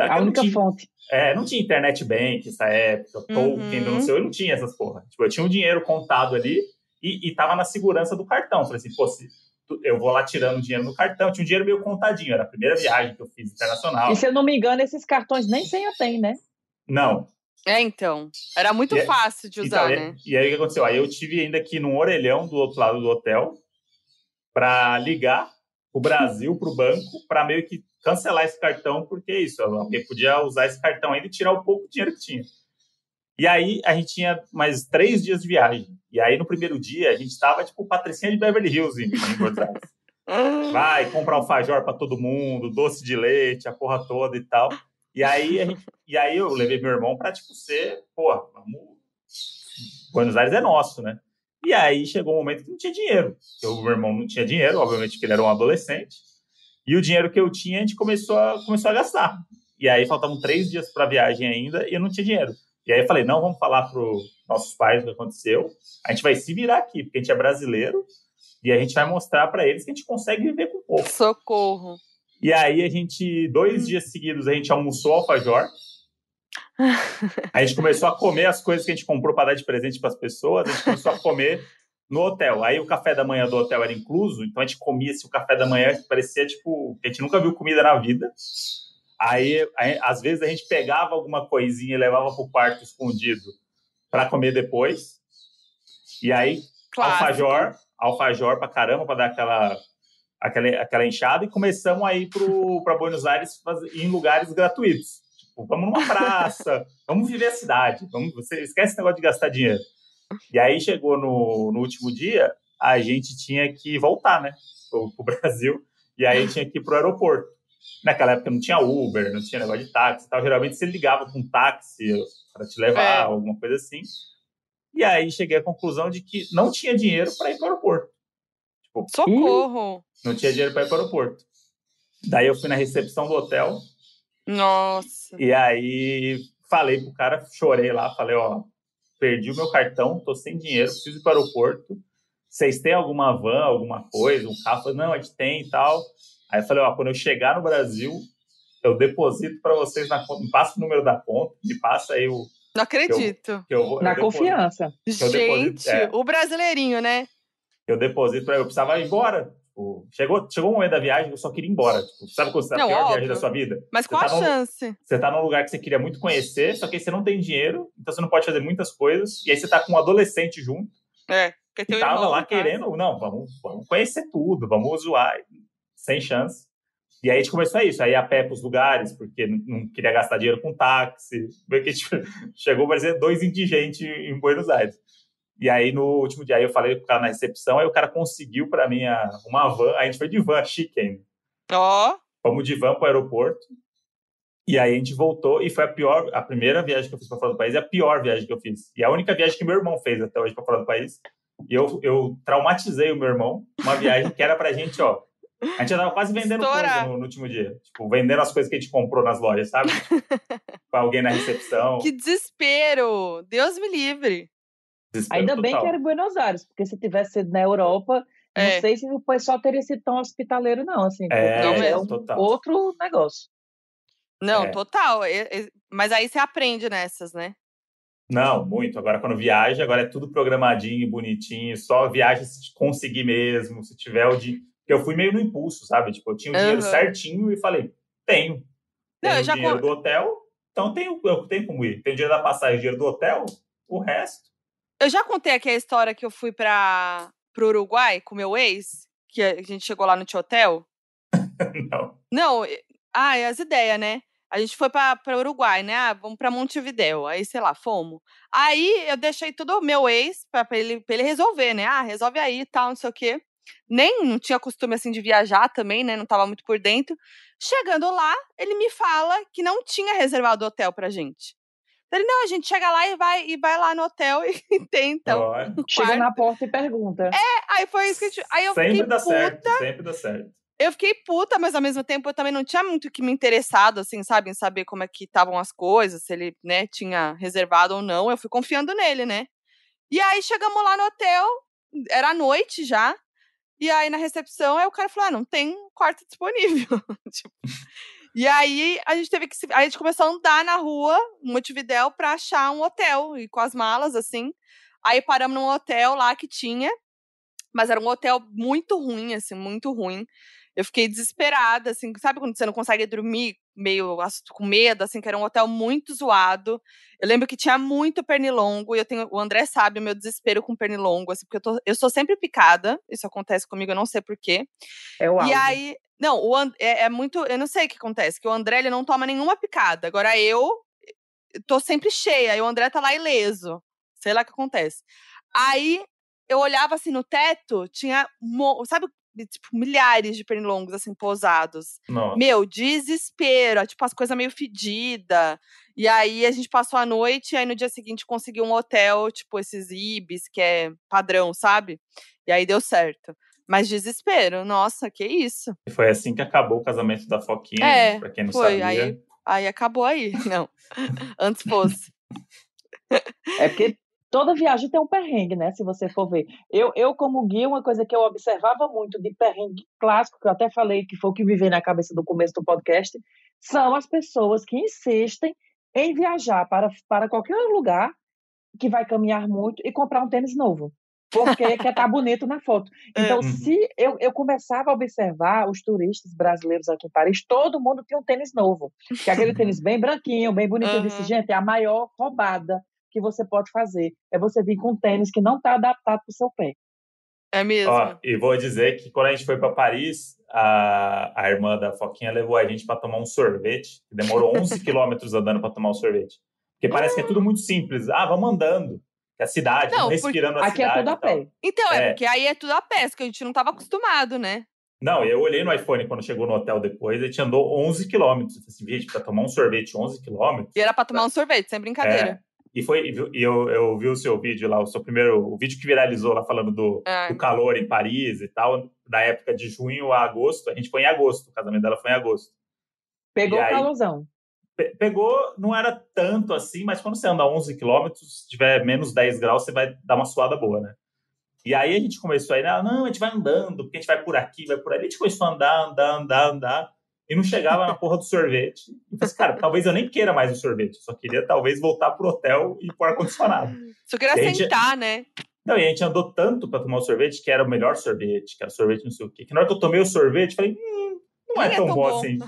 A única tinha, fonte. É, não tinha internet bank essa época, uhum. token, não sei, eu não tinha essas porra. Tipo, eu tinha um dinheiro contado ali e, e tava na segurança do cartão. Falei assim, pô, se, eu vou lá tirando dinheiro no cartão, tinha um dinheiro meio contadinho, era a primeira viagem que eu fiz internacional. E se eu não me engano, esses cartões nem senha tem, né? Não. É, então. Era muito e, fácil de usar, então, né? E, e aí o que aconteceu? Aí eu tive ainda aqui num orelhão do outro lado do hotel para ligar o Brasil para o banco para meio que cancelar esse cartão, porque é isso, alguém podia usar esse cartão ainda e tirar o pouco dinheiro que tinha. E aí a gente tinha mais três dias de viagem. E aí no primeiro dia a gente estava tipo Patricinha de Beverly Hills em. Vai comprar um fajor para todo mundo, doce de leite, a porra toda e tal. E aí, a gente, e aí eu levei meu irmão para tipo ser, pô, vamos... Buenos Aires é nosso, né? E aí chegou um momento que não tinha dinheiro. O meu irmão não tinha dinheiro, obviamente, porque ele era um adolescente. E o dinheiro que eu tinha, a gente começou a, começou a gastar. E aí faltavam três dias para a viagem ainda e eu não tinha dinheiro. E aí eu falei, não, vamos falar para os nossos pais o que aconteceu. A gente vai se virar aqui, porque a gente é brasileiro. E a gente vai mostrar para eles que a gente consegue viver com pouco. Socorro. E aí a gente, dois dias seguidos, a gente almoçou alfajor. a gente começou a comer as coisas que a gente comprou para dar de presente para as pessoas, a gente começou a comer no hotel. Aí o café da manhã do hotel era incluso, então a gente comia esse café da manhã que parecia tipo, a gente nunca viu comida na vida. Aí, aí às vezes a gente pegava alguma coisinha e levava para o quarto escondido para comer depois. E aí Clássico. alfajor, alfajor para caramba para dar aquela aquela, aquela enxada e começamos a ir para Buenos Aires fazer, em lugares gratuitos. Tipo, vamos numa praça, vamos viver a cidade, vamos, você esquece esse negócio de gastar dinheiro. E aí chegou no, no último dia, a gente tinha que voltar, né, pro, pro Brasil, e aí tinha que ir pro aeroporto. Naquela época não tinha Uber, não tinha negócio de táxi e tal. Geralmente você ligava com um táxi para te levar, é. alguma coisa assim. E aí cheguei à conclusão de que não tinha dinheiro para ir para o aeroporto. Tipo, Socorro! Não tinha dinheiro para ir para o aeroporto. Daí eu fui na recepção do hotel. Nossa! E aí falei pro cara, chorei lá, falei, ó, perdi o meu cartão, tô sem dinheiro, preciso ir para o aeroporto. Vocês têm alguma van, alguma coisa, um carro? Falei, não, a gente tem e tal. Aí eu falei, ó, quando eu chegar no Brasil, eu deposito para vocês na conta, me passa o número da conta, me passa aí o. Não acredito. Que eu, que eu, na confiança. Gente, deposito, é, o brasileirinho, né? Eu deposito para eu precisava ir embora. Tipo, chegou, chegou um momento da viagem que eu só queria ir embora. Tipo, sabe quando você tá na pior óbvio. viagem da sua vida? Mas qual tá a chance? você tá num lugar que você queria muito conhecer, só que aí você não tem dinheiro, então você não pode fazer muitas coisas. E aí você tá com um adolescente junto. É. Que tava lá querendo, não, vamos, vamos conhecer tudo, vamos zoar, sem chance. E aí a gente começou a isso, aí a pé para os lugares, porque não queria gastar dinheiro com táxi. Porque tipo, chegou a ser dois indigentes em Buenos Aires. E aí, no último dia, aí eu falei com o cara na recepção, aí o cara conseguiu para mim uma van. Aí a gente foi de van, chique ainda. Ó. Oh. Fomos de van para o aeroporto. E aí a gente voltou e foi a pior, a primeira viagem que eu fiz para fora do país e a pior viagem que eu fiz. E a única viagem que meu irmão fez até hoje para fora do país. E eu, eu traumatizei o meu irmão, uma viagem que era pra gente, ó, A gente tava quase vendendo Estourar. coisa no, no último dia. Tipo, vendendo as coisas que a gente comprou nas lojas, sabe? pra alguém na recepção. Que desespero! Deus me livre. Desespero Ainda bem total. que era em Buenos Aires, porque se tivesse sido na Europa, É. não sei se o pessoal teria sido tão hospitaleiro, não, assim. É, porque mesmo, um total. outro negócio. Não, É. total. Mas aí você aprende nessas, né? Não, muito. Agora, quando viaja, agora é tudo programadinho, bonitinho. Só viaja se conseguir mesmo, se tiver o dinheiro. Porque eu fui meio no impulso, sabe? Tipo, eu tinha o dinheiro Aham. certinho e falei, tenho. Não, Tenho o já dinheiro con- do hotel, então tenho, eu tenho como ir. Tenho o dinheiro da passagem, o dinheiro do hotel, o resto. Eu já contei aqui a história que eu fui para pro Uruguai com meu ex, que a gente chegou lá no tio hotel. Não. Não, ah, é as ideias, né? A gente foi para o Uruguai, né? Ah, vamos para Montevidéu. Aí, sei lá, fomos. Aí eu deixei tudo o meu ex para ele, pra ele resolver, né? Ah, resolve aí e tal, não sei o quê. Nem não tinha costume assim de viajar também, né? Não tava muito por dentro. Chegando lá, ele me fala que não tinha reservado hotel pra gente. Ele, não, a gente chega lá e vai, e vai lá no hotel e, tem, então. Olha, Chega na porta e pergunta. Aí foi isso que a gente. Aí eu sempre fiquei dá puta. certo, sempre dá certo. Eu fiquei puta, mas ao mesmo tempo eu também não tinha muito que me interessado, assim, sabe, em saber como é que estavam as coisas, se ele, né, tinha reservado ou não. Eu fui confiando nele, né? E aí chegamos lá no hotel, era noite já. E aí na recepção, aí o cara falou: ah, não tem quarto disponível. tipo, e aí a gente teve que. Se, a gente começou a andar na rua, Montevidéu, pra achar um hotel, e com as malas, assim. Aí paramos num hotel lá que tinha, mas era um hotel muito ruim, assim, muito ruim. Eu fiquei desesperada, assim, sabe quando você não consegue dormir meio com medo, assim, que era um hotel muito zoado. Eu lembro que tinha muito pernilongo, e eu tenho, o André sabe o meu desespero com pernilongo, assim, porque eu, tô, eu sou sempre picada, isso acontece comigo, eu não sei porquê. É o E aí, não, o And- é, é muito, eu não sei o que acontece, que o André ele não toma nenhuma picada. Agora eu tô sempre cheia, e o André tá lá ileso. Sei lá o que acontece. Aí eu olhava assim no teto, tinha, sabe, tipo, milhares de pernilongos assim pousados. Nossa. Meu, desespero, tipo as coisas meio fedida. E aí a gente passou a noite e aí no dia seguinte conseguiu um hotel, tipo esses Ibis, que é padrão, sabe? E aí deu certo. Mas desespero, nossa, que isso. E Foi assim que acabou o casamento da Foquinha, É, pra quem não foi, sabia. aí- Aí acabou aí. Não. Antes fosse. É porque toda viagem tem um perrengue, né? Se você for ver. Eu, eu como guia, uma coisa que eu observava muito de perrengue clássico, que eu até falei que foi o que me veio na cabeça do começo do podcast, são as pessoas que insistem em viajar para, para qualquer lugar que vai caminhar muito e comprar um tênis novo. Porque quer estar bonito na foto. Então, Uhum. se eu, eu começava a observar os turistas brasileiros aqui em Paris, todo mundo tinha um tênis novo. Que é aquele tênis bem branquinho, bem bonito. Eu disse, Uhum. gente, é a maior roubada que você pode fazer. É você vir com um tênis que não está adaptado para o seu pé. É mesmo. Ó, e vou dizer que quando a gente foi para Paris, a, a irmã da Foquinha levou a gente para tomar um sorvete. que Demorou 11 quilômetros andando para tomar um sorvete. Porque parece que é tudo muito simples. Ah, vamos andando. Que a cidade, Não, vamos porque respirando a Aqui é cidade. tudo a pé. Então, é, É. porque aí é tudo a pé, que a gente não tava acostumado, né? Não, eu olhei no iPhone quando chegou no hotel depois, a gente andou 11 quilômetros. Falei assim, gente, para tomar um sorvete 11 quilômetros. E era pra tomar um sorvete, sem brincadeira. É, e foi, e eu, eu vi o seu vídeo lá, o seu primeiro, o vídeo que viralizou lá falando do, É. do calor em Paris e tal, da época de junho a agosto. A gente foi em agosto, o casamento dela foi em agosto. Pegou o aí? calorzão. Pe- Pegou, não era tanto assim, mas quando você anda 11 quilômetros, se tiver menos 10 graus, você vai dar uma suada boa, né? E aí a gente começou a ir, ah, não, a gente vai andando, porque a gente vai por aqui, vai por ali. A gente começou a andar, andar, andar, andar, e não chegava na porra do sorvete. E falei assim, cara, talvez eu nem queira mais o sorvete, só queria talvez voltar pro hotel e pro ar-condicionado. Só queria Gente, sentar, né? Não, e a gente andou tanto pra tomar o sorvete, que era o melhor sorvete, que era sorvete não sei o quê, que na hora que eu tomei o sorvete, falei, hum, não é é tão tão bom assim.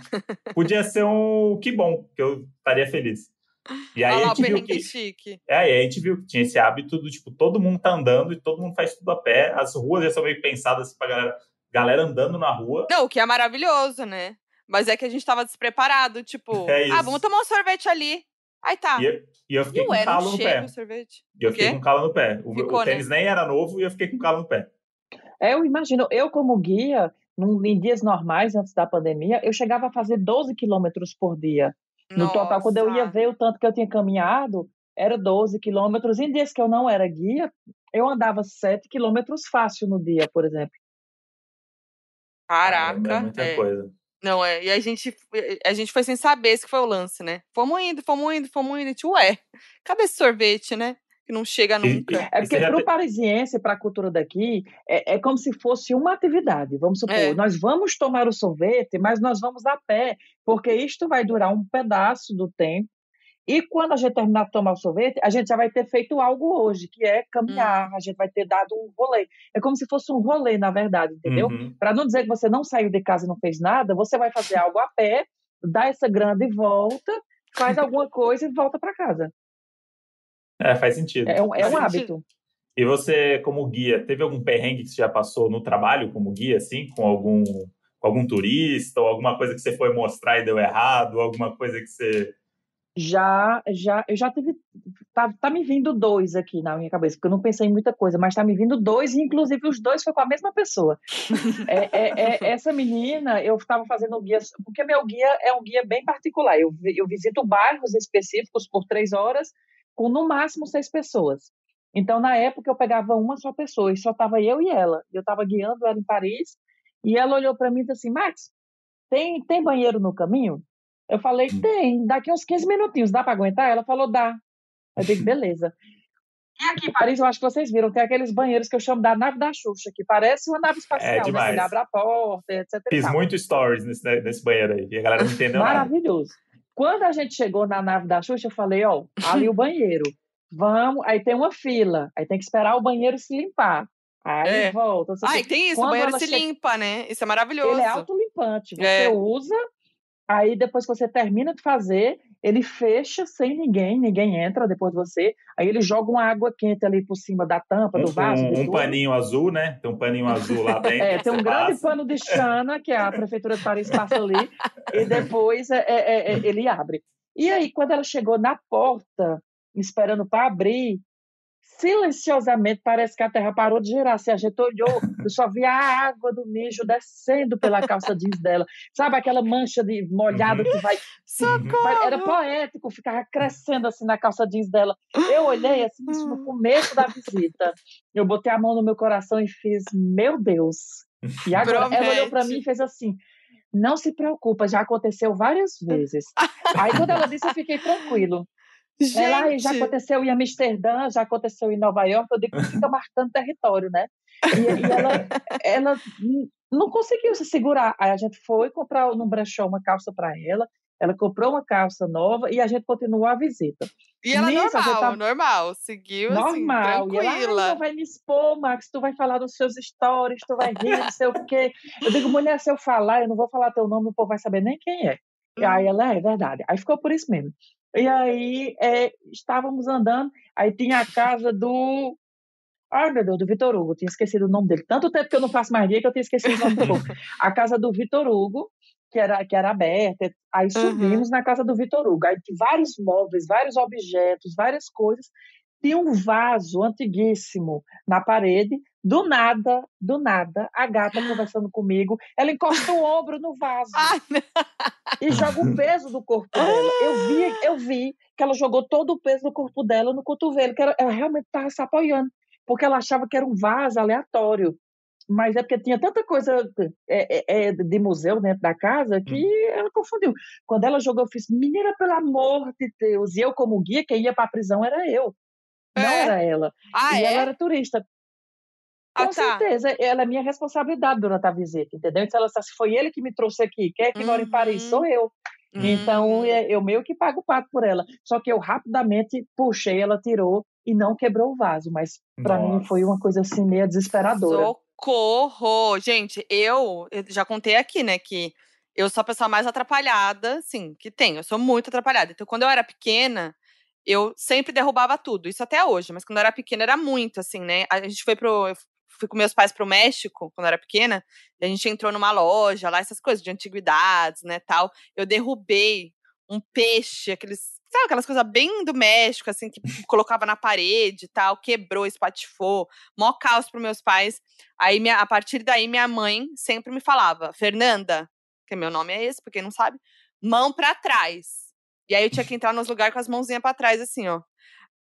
Podia ser um que bom, que eu estaria feliz. E aí Olha a lá o gente viu que chique. é, aí a gente viu que tinha esse hábito do tipo, todo mundo tá andando e todo mundo faz tudo a pé. As ruas já são meio pensadas assim, pra galera, galera andando na rua. Não, o que é maravilhoso, né? Mas é que a gente tava despreparado, tipo, É ah, vamos tomar um sorvete ali. Aí tá. E eu, e eu fiquei E com calo no pé. sorvete. E eu fiquei com calo no pé. O, meu- Ficou, o tênis nem era novo e eu fiquei com calo no pé. É, eu imagino, eu como guia, num- em dias normais, antes da pandemia, eu chegava a fazer 12 quilômetros por dia. No total, quando eu ia Nossa. ver o tanto que eu tinha caminhado, era 12 quilômetros. Em dias que eu não era guia, eu andava 7 quilômetros fácil no dia, por exemplo. Caraca. É muita é. coisa. Não, é. E a gente, a gente foi sem saber esse que foi o lance, né? Fomos indo, fomos indo, fomos indo. Tipo, ué, cadê esse sorvete, né? Que não chega nunca. e- É e porque para o parisiense, para a cultura daqui, é, é como se fosse uma atividade. Vamos supor, É. nós vamos tomar o sorvete, mas nós vamos a pé, porque isto vai durar um pedaço do tempo. E quando a gente terminar de tomar o sorvete, a gente já vai ter feito algo hoje, que é caminhar, a gente vai ter dado um rolê. É como se fosse um rolê, na verdade, entendeu? Uhum. Para não dizer que você não saiu de casa e não fez nada, você vai fazer algo a pé, dá essa grande volta, faz alguma coisa e volta para casa. É, faz sentido. É um, é Faz um sentido. hábito. E você, como guia, teve algum perrengue que você já passou no trabalho como guia, assim, com algum, com algum turista, ou alguma coisa que você foi mostrar e deu errado, ou alguma coisa que você. Já, já, eu já tive. Tá, tá me vindo dois aqui na minha cabeça, porque eu não pensei em muita coisa, mas tá me vindo dois, e inclusive os dois foi com a mesma pessoa. É, é- é- essa menina, eu estava fazendo guia, porque meu guia é um guia bem particular. Eu, eu visito bairros específicos por três horas, com no máximo seis pessoas. Então, na época, eu pegava uma só pessoa, e só estava eu e ela. Eu estava guiando ela em Paris, e ela olhou para mim e disse assim: Max, tem, tem banheiro no caminho? Eu falei: tem, daqui uns 15 minutinhos, dá para aguentar? Ela falou: dá. Eu digo: beleza. E aqui em Paris, eu acho que vocês viram, tem aqueles banheiros que eu chamo da nave da Xuxa, que parece uma nave espacial, né? demais. Ele abre a porta, etc. Fiz muito stories nesse, nesse banheiro aí, e a galera não entendeu nada. Maravilhoso. Quando a gente chegou na nave da Xuxa, eu falei, ó, ali o banheiro. Vamos, aí tem uma fila, aí tem que esperar o banheiro se limpar. Aí É. volta. o Ai, quê. tem isso, o Quando banheiro ela se chega- limpa, né? Isso é maravilhoso. Ele é autolimpante. Você É. usa, aí depois que você termina de fazer, ele fecha sem ninguém, ninguém entra depois de você. Aí ele joga uma água quente ali por cima da tampa, do vaso. Um, um paninho azul, né? Tem um paninho azul lá dentro. É, tem um grande passa. pano de chana que a prefeitura de Paris passa ali e depois é, é, é, ele abre. E aí, quando ela chegou na porta, esperando para abrir, silenciosamente parece que a terra parou de girar. Se a gente olhou, eu só vi a água do mijo descendo pela calça jeans dela. Sabe aquela mancha de molhada que vai Socorro! era poético, ficava crescendo assim na calça jeans dela. Eu olhei assim, isso no começo da visita. Eu botei a mão no meu coração e fiz, meu Deus. E agora ela olhou para Promete. mim e fez assim: não se preocupa, já aconteceu várias vezes. Aí quando ela disse, eu fiquei tranquilo. Gente, Ela "Ai, já aconteceu em Amsterdã, já aconteceu em Nova York, eu digo que fica marcando território, né? E, e ela, ela não conseguiu se segurar. Aí a gente foi comprar no brechó uma calça para ela, ela comprou uma calça nova e a gente continuou a visita. e ela nisso, normal, tava- normal. Seguiu assim, Normal. Ela, "Ai, tranquila. não vai me expor, Max, tu vai falar nos seus stories, tu vai rir, não sei o quê. Eu digo, mulher, se eu falar, eu não vou falar teu nome, o povo vai saber nem quem é. Aí ela, é verdade. Aí ficou por isso mesmo. E aí é, estávamos andando, aí tinha a casa do. Ai, meu Deus, do Vitor Hugo, tinha esquecido o nome dele. Tanto tempo que eu não faço mais dia que eu tinha esquecido o nome do povo. A casa do Vitor Hugo, que era, que era aberta. Aí subimos na casa do Vitor Hugo. Aí tinha vários móveis, vários objetos, várias coisas. Tinha um vaso antiguíssimo na parede. Do nada, do nada, a gata conversando comigo, ela encosta o ombro no vaso Ai, e joga o peso do corpo dela. Eu vi, eu vi que ela jogou todo o peso do corpo dela no cotovelo, que ela, ela realmente estava se apoiando, porque ela achava que era um vaso aleatório. Mas é porque tinha tanta coisa é, é, é, de museu dentro da casa que ela confundiu. Quando ela jogou, eu fiz, menina, pelo amor de Deus. E eu, como guia, quem ia para a prisão era eu. Não É. era ela. Ah, e é? ela era turista. Com Ah, tá. certeza, ela é minha responsabilidade durante a visita, entendeu? Então ela assim, foi ele que me trouxe aqui, quem é que mora em Paris? Uhum. Sou eu. Então Hum. é- eu meio que pago o pato por ela. Só que eu rapidamente puxei, ela tirou e não quebrou o vaso. Mas para mim foi uma coisa assim meio desesperadora. Socorro! Gente, eu, eu já contei aqui, né, que eu sou a pessoa mais atrapalhada, assim, que tem. Eu sou muito atrapalhada. Então, quando eu era pequena, eu sempre derrubava tudo. Isso até hoje, mas quando eu era pequena era muito, assim, né? A gente foi pro. Fui com meus pais pro México, quando eu era pequena, a gente entrou numa loja lá, essas coisas de antiguidades, né, tal. Eu derrubei um peixe, aqueles. Sabe aquelas coisas bem do México, assim, que colocava na parede tal, quebrou, espatifou, mó caos pros meus pais. Aí, minha, a partir daí, minha mãe sempre me falava, Fernanda, que meu nome é esse, pra quem não sabe, mão pra trás. E aí eu tinha que entrar nos lugares com as mãozinhas pra trás, assim, ó.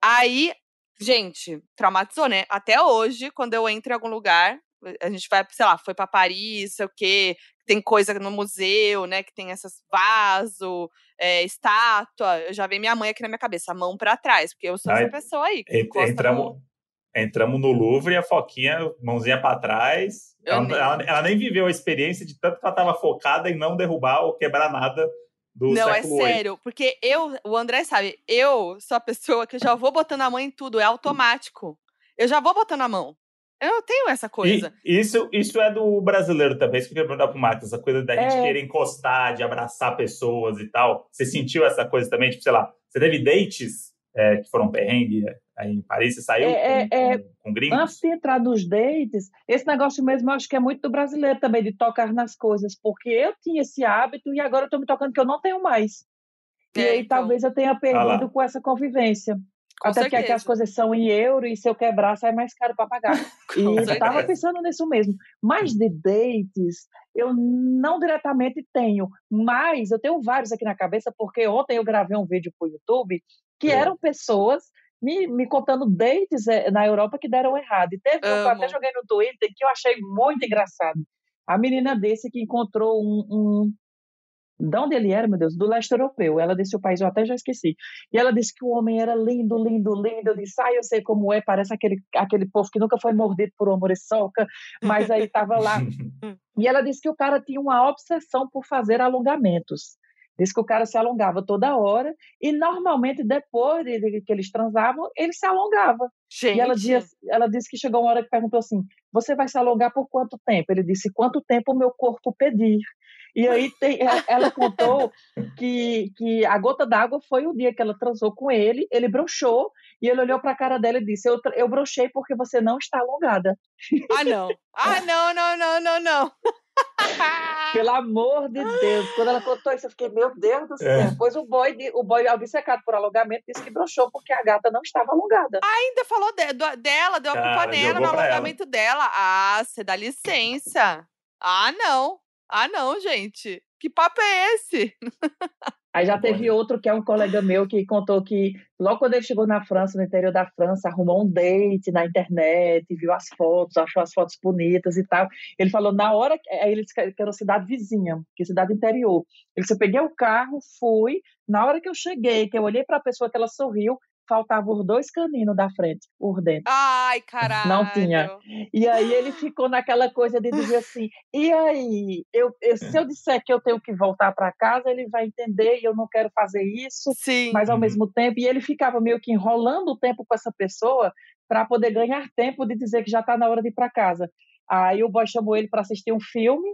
Aí, gente, traumatizou, né? Até hoje, quando eu entro em algum lugar, a gente vai, sei lá, foi para Paris, sei o quê, tem coisa no museu, né, que tem essas vaso, é, estátua, eu já vi minha mãe aqui na minha cabeça, a mão para trás, porque eu sou essa pessoa aí. entramos, entramos no Louvre e a Foquinha, mãozinha para trás. Ela, nem... Ela, ela, nem viveu a experiência de tanto que ela estava focada em não derrubar ou quebrar nada do Não, é sério, porque eu, o André sabe, eu sou a pessoa que já vou botando a mão em tudo, é automático. Eu já vou botando a mão. Eu tenho essa coisa. E isso, isso é do brasileiro também, isso que eu queria perguntar pro Max, essa coisa da é. gente querer encostar, de abraçar pessoas e tal. Você sentiu essa coisa também? Tipo, sei lá, você teve dates é, que foram perrengue em Paris? Você saiu é, com, é, com, com gringos? Antes de entrar nos dates, esse negócio mesmo eu acho que é muito do brasileiro também, de tocar nas coisas, porque eu tinha esse hábito e agora eu tô me tocando que eu não tenho mais. E aí então... talvez eu tenha perdido ah com essa convivência. Com Até certeza. porque aqui as coisas são em euro e se eu quebrar sai mais caro para pagar. e eu estava pensando nisso mesmo. Mas de dates, eu não diretamente tenho, mas eu tenho vários aqui na cabeça, porque ontem eu gravei um vídeo para o YouTube que é. eram pessoas me, me contando dates eh, na Europa que deram errado. E teve um que eu até joguei no Twitter que eu achei muito engraçado. A menina desse que encontrou um, um de onde ele era, meu Deus? Do leste europeu. Ela disse o país, eu até já esqueci. E ela disse que o homem era lindo, lindo, lindo. Eu disse, ah, eu sei como é, parece aquele, aquele povo que nunca foi mordido por uma muriçoca, mas aí estava lá. e ela disse que o cara tinha uma obsessão por fazer alongamentos. Diz que o cara se alongava toda hora e normalmente depois de que eles transavam, ele se alongava. Gente. E ela disse, ela disse que chegou uma hora que perguntou assim: Você vai se alongar por quanto tempo? Ele disse: Quanto tempo o meu corpo pedir. E aí tem, ela contou que, que a gota d'água foi o dia que ela transou com ele, ele broxou e ele olhou para a cara dela e disse: Eu, eu brochei porque você não está alongada. Ah, não. Ah, não, não, não, não, não. Pelo amor de Deus. Quando ela contou isso, eu fiquei, meu Deus do céu. É. Pois o boy, o boy obcecado por alongamento, disse que broxou porque a gata não estava alongada. Ainda falou de, do, dela, deu a culpa nela no alongamento ela. dela. Ah, você dá licença. Ah, não. Ah, não, gente. Que papo é esse? Aí já teve outro que é um colega meu que contou que logo quando ele chegou na França, no interior da França, arrumou um date na internet, viu as fotos, achou as fotos bonitas e tal. Ele falou na hora aí ele disse que era cidade vizinha, que é cidade interior. Ele disse, eu peguei o carro, fui, na hora que eu cheguei, que eu olhei para a pessoa que ela sorriu, faltavam os dois caninos da frente, por dentro. Ai, caralho. Não tinha. E aí ele ficou naquela coisa de dizer assim: e aí, eu, eu se eu disser que eu tenho que voltar para casa, ele vai entender e eu não quero fazer isso. Sim. Mas ao mesmo tempo, e ele ficava meio que enrolando o tempo com essa pessoa para poder ganhar tempo de dizer que já está na hora de ir para casa. Aí o boy chamou ele para assistir um filme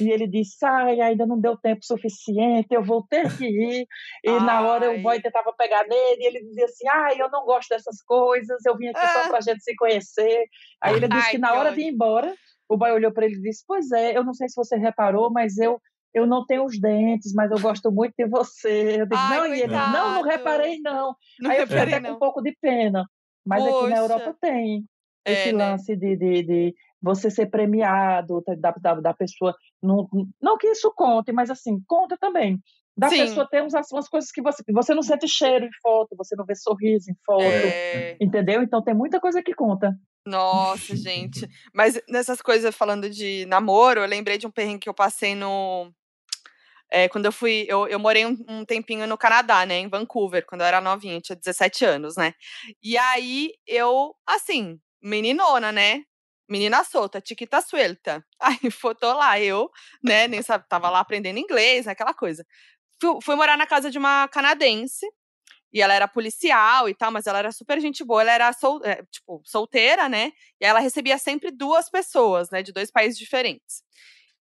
e ele disse: Ai, ainda não deu tempo suficiente, eu vou ter que ir. E Ai. na hora o boy tentava pegar nele, e ele dizia assim: Ai, eu não gosto dessas coisas, eu vim aqui ah. só pra gente se conhecer. Aí ele disse Ai, que na hora de ir embora, o boy olhou para ele e disse: Pois é, eu não sei se você reparou, mas eu. Eu não tenho os dentes, mas eu gosto muito de você. Eu disse, Ai, não, e ele, não, não reparei, não. não Aí eu fiquei até não. com um pouco de pena. Mas Poxa. aqui na Europa tem esse é, né? lance né? de, de, de, você ser premiado, da, da, da pessoa. Não, não que isso conte, mas assim, conta também. Da Sim. pessoa ter umas, umas coisas que você, você não sente cheiro em foto, você não vê sorriso em foto, é... entendeu? Então tem muita coisa que conta. Nossa, gente. Mas nessas coisas, falando de namoro, eu lembrei de um perrengue que eu passei no. É, quando eu fui. Eu, eu morei um, um, tempinho no Canadá, né? Em Vancouver, quando eu era novinha, tinha 17 anos, né? E aí eu, assim, meninona, né? menina solta, tiquita suelta. Aí tô lá, eu, né, nem sabe, tava lá aprendendo inglês, aquela coisa. Fui, fui, morar na casa de uma canadense, e ela era policial e tal, mas ela era super gente boa, ela era sol, é, tipo, solteira, né, e ela recebia sempre duas pessoas, né, de dois países diferentes.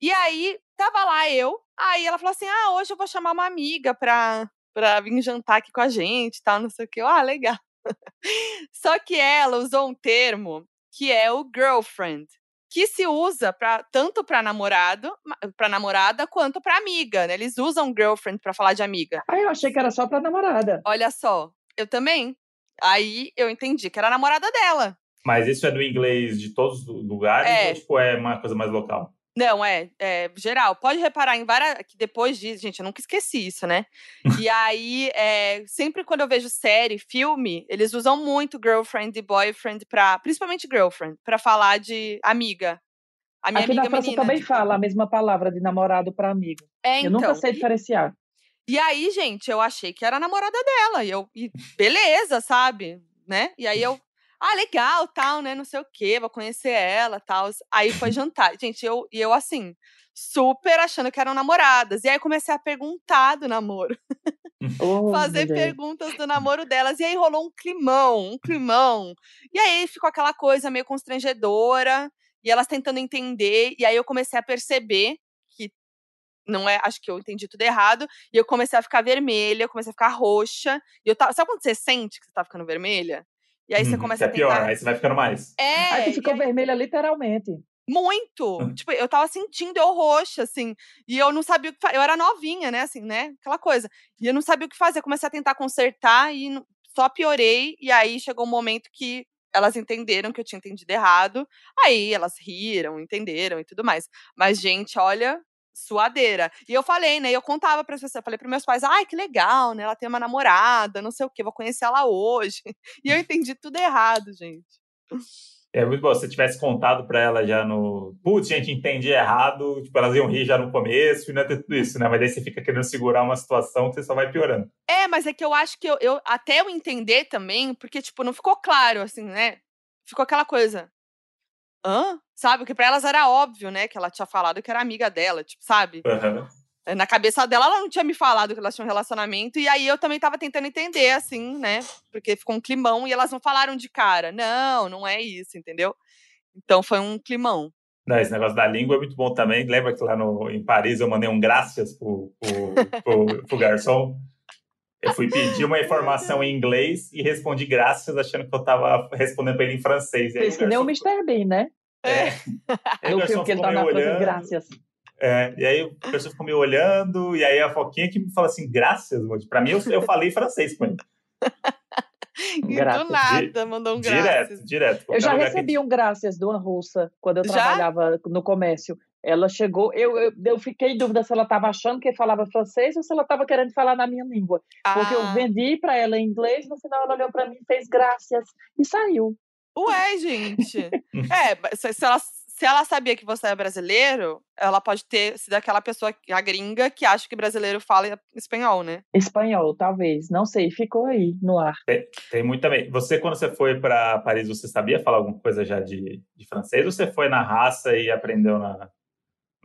E aí, tava lá eu, aí ela falou assim, ah, hoje eu vou chamar uma amiga pra, pra vir jantar aqui com a gente tal, não sei o que. ah, legal. Só que ela usou um termo que é o girlfriend, que se usa para tanto para namorado, para namorada quanto para amiga, né? Eles usam girlfriend para falar de amiga. Ah, eu achei que era só para namorada. Olha só, eu também. Aí eu entendi que era a namorada dela. Mas isso é do inglês de todos os lugares é. ou tipo, é uma coisa mais local? Não, é, é, geral. Pode reparar em várias. Que depois disso, gente, eu nunca esqueci isso, né? e aí, é, sempre quando eu vejo série, filme, eles usam muito girlfriend e boyfriend pra. Principalmente girlfriend, pra falar de amiga. A minha Aqui amiga na França menina, também tipo, fala a mesma palavra de namorado para amigo. É, eu nunca então, sei e- diferenciar. E aí, gente, eu achei que era a namorada dela. E eu, e beleza, sabe? Né? E aí eu, ah, legal, tal, né? Não sei o quê, vou conhecer ela, tal. Aí foi jantar. Gente, eu, e eu assim, super achando que eram namoradas. E aí comecei a perguntar do namoro, Oh, fazer perguntas do namoro delas. E aí rolou um climão, um climão. E aí ficou aquela coisa meio constrangedora. E elas tentando entender. E aí eu comecei a perceber que não é, acho que eu entendi tudo errado, e eu comecei a ficar vermelha, eu comecei a ficar roxa, e eu tava, sabe quando você sente que você tá ficando vermelha? E aí você Uhum, começa a é pior, tentar... aí você vai ficando mais. É, Aí tu e ficou aí- vermelha literalmente. muito! Tipo, eu tava sentindo eu roxa, assim, e eu não sabia o que fazer, eu era novinha, né, assim, né, aquela coisa, e eu não sabia o que fazer, comecei a tentar consertar e só piorei, e aí chegou um momento que elas entenderam que eu tinha entendido errado, aí elas riram, entenderam e tudo mais. Mas, gente, olha, suadeira. E eu falei, né? Eu contava para as pessoas, falei para meus pais, ai, que legal, né? Ela tem uma namorada, não sei o quê, vou conhecer ela hoje. E eu entendi tudo errado, gente. É muito bom. Se você tivesse contado pra ela já no. Putz, gente, entendi errado. Tipo, elas iam rir já no começo e não ia ter tudo isso, né? Mas daí você fica querendo segurar uma situação que você só vai piorando. É, mas é que eu acho que eu, eu até eu entender também, porque, tipo, não ficou claro, assim, né? Ficou aquela coisa. Hã? Sabe? Porque pra elas era óbvio, né? Que ela tinha falado que era amiga dela, tipo, sabe? Aham. Na cabeça dela, ela não tinha me falado que elas tinham um relacionamento, e aí eu também tava tentando entender, assim, né? Porque ficou um climão e elas não falaram de cara. Não, não é isso, entendeu? Então foi um climão. Não, esse negócio da língua é muito bom também. Lembra que lá no, em Paris eu mandei um graças pro, pro, pro, pro garçom? Eu fui pedir uma informação em inglês e respondi graças, achando que eu tava respondendo pra ele em francês. Fez que nem o Mr. Bean, né? É. Aí o No filme que ele ficou tá na olhando. graças. É, e aí o pessoal ficou me olhando, e aí a Foquinha que me fala assim, graças. Pra mim, eu, eu falei francês com ele. Graças. do nada mandou um graças. Direto, direto. Eu já lugar que- recebi um graças de uma russa quando eu Já? trabalhava no comércio. Ela chegou, eu, eu, eu fiquei em dúvida se ela estava achando que falava francês ou se ela estava querendo falar na minha língua. Porque eu Ah, vendi para ela em inglês, no final ela olhou para mim, fez graças e saiu. Ué, gente. é, mas se, se ela, se ela sabia que você é brasileiro, ela pode ter sido aquela pessoa, a gringa, que acha que brasileiro fala espanhol, né? Espanhol, talvez, não sei, ficou aí no ar. Tem muito também. Você, quando você foi para Paris, você sabia falar alguma coisa já de, de francês ou você foi na raça e aprendeu na,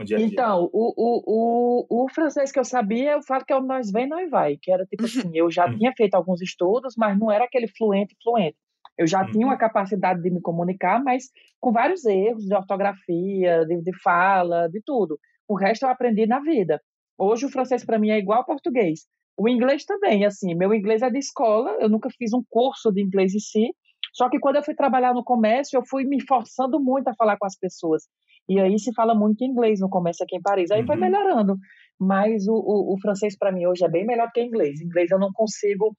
dia dia? Então, o, o, o, o francês que eu sabia, eu falo que é o nós vem, nós vai, que era tipo assim, eu já Uhum. tinha feito alguns estudos, mas não era aquele fluente, fluente. Eu já tinha Uhum. uma capacidade de me comunicar, mas com vários erros de ortografia, de, de fala, de tudo. O resto eu aprendi na vida. Hoje o francês para mim é igual ao português. O inglês também, assim, meu inglês é de escola, eu nunca fiz um curso de inglês em si, só que quando eu fui trabalhar no comércio, eu fui me forçando muito a falar com as pessoas. E aí se fala muito inglês no comércio aqui em Paris. Aí foi Uhum. melhorando. Mas o, o, o francês para mim hoje é bem melhor que o inglês. Inglês eu não consigo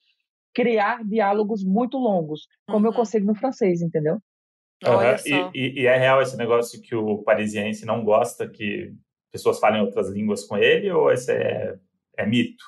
criar diálogos muito longos, como eu Uhum. consigo no francês, entendeu? Só. E, e- e é real esse negócio que o parisiense não gosta que pessoas falem outras línguas com ele, ou esse é, é mito?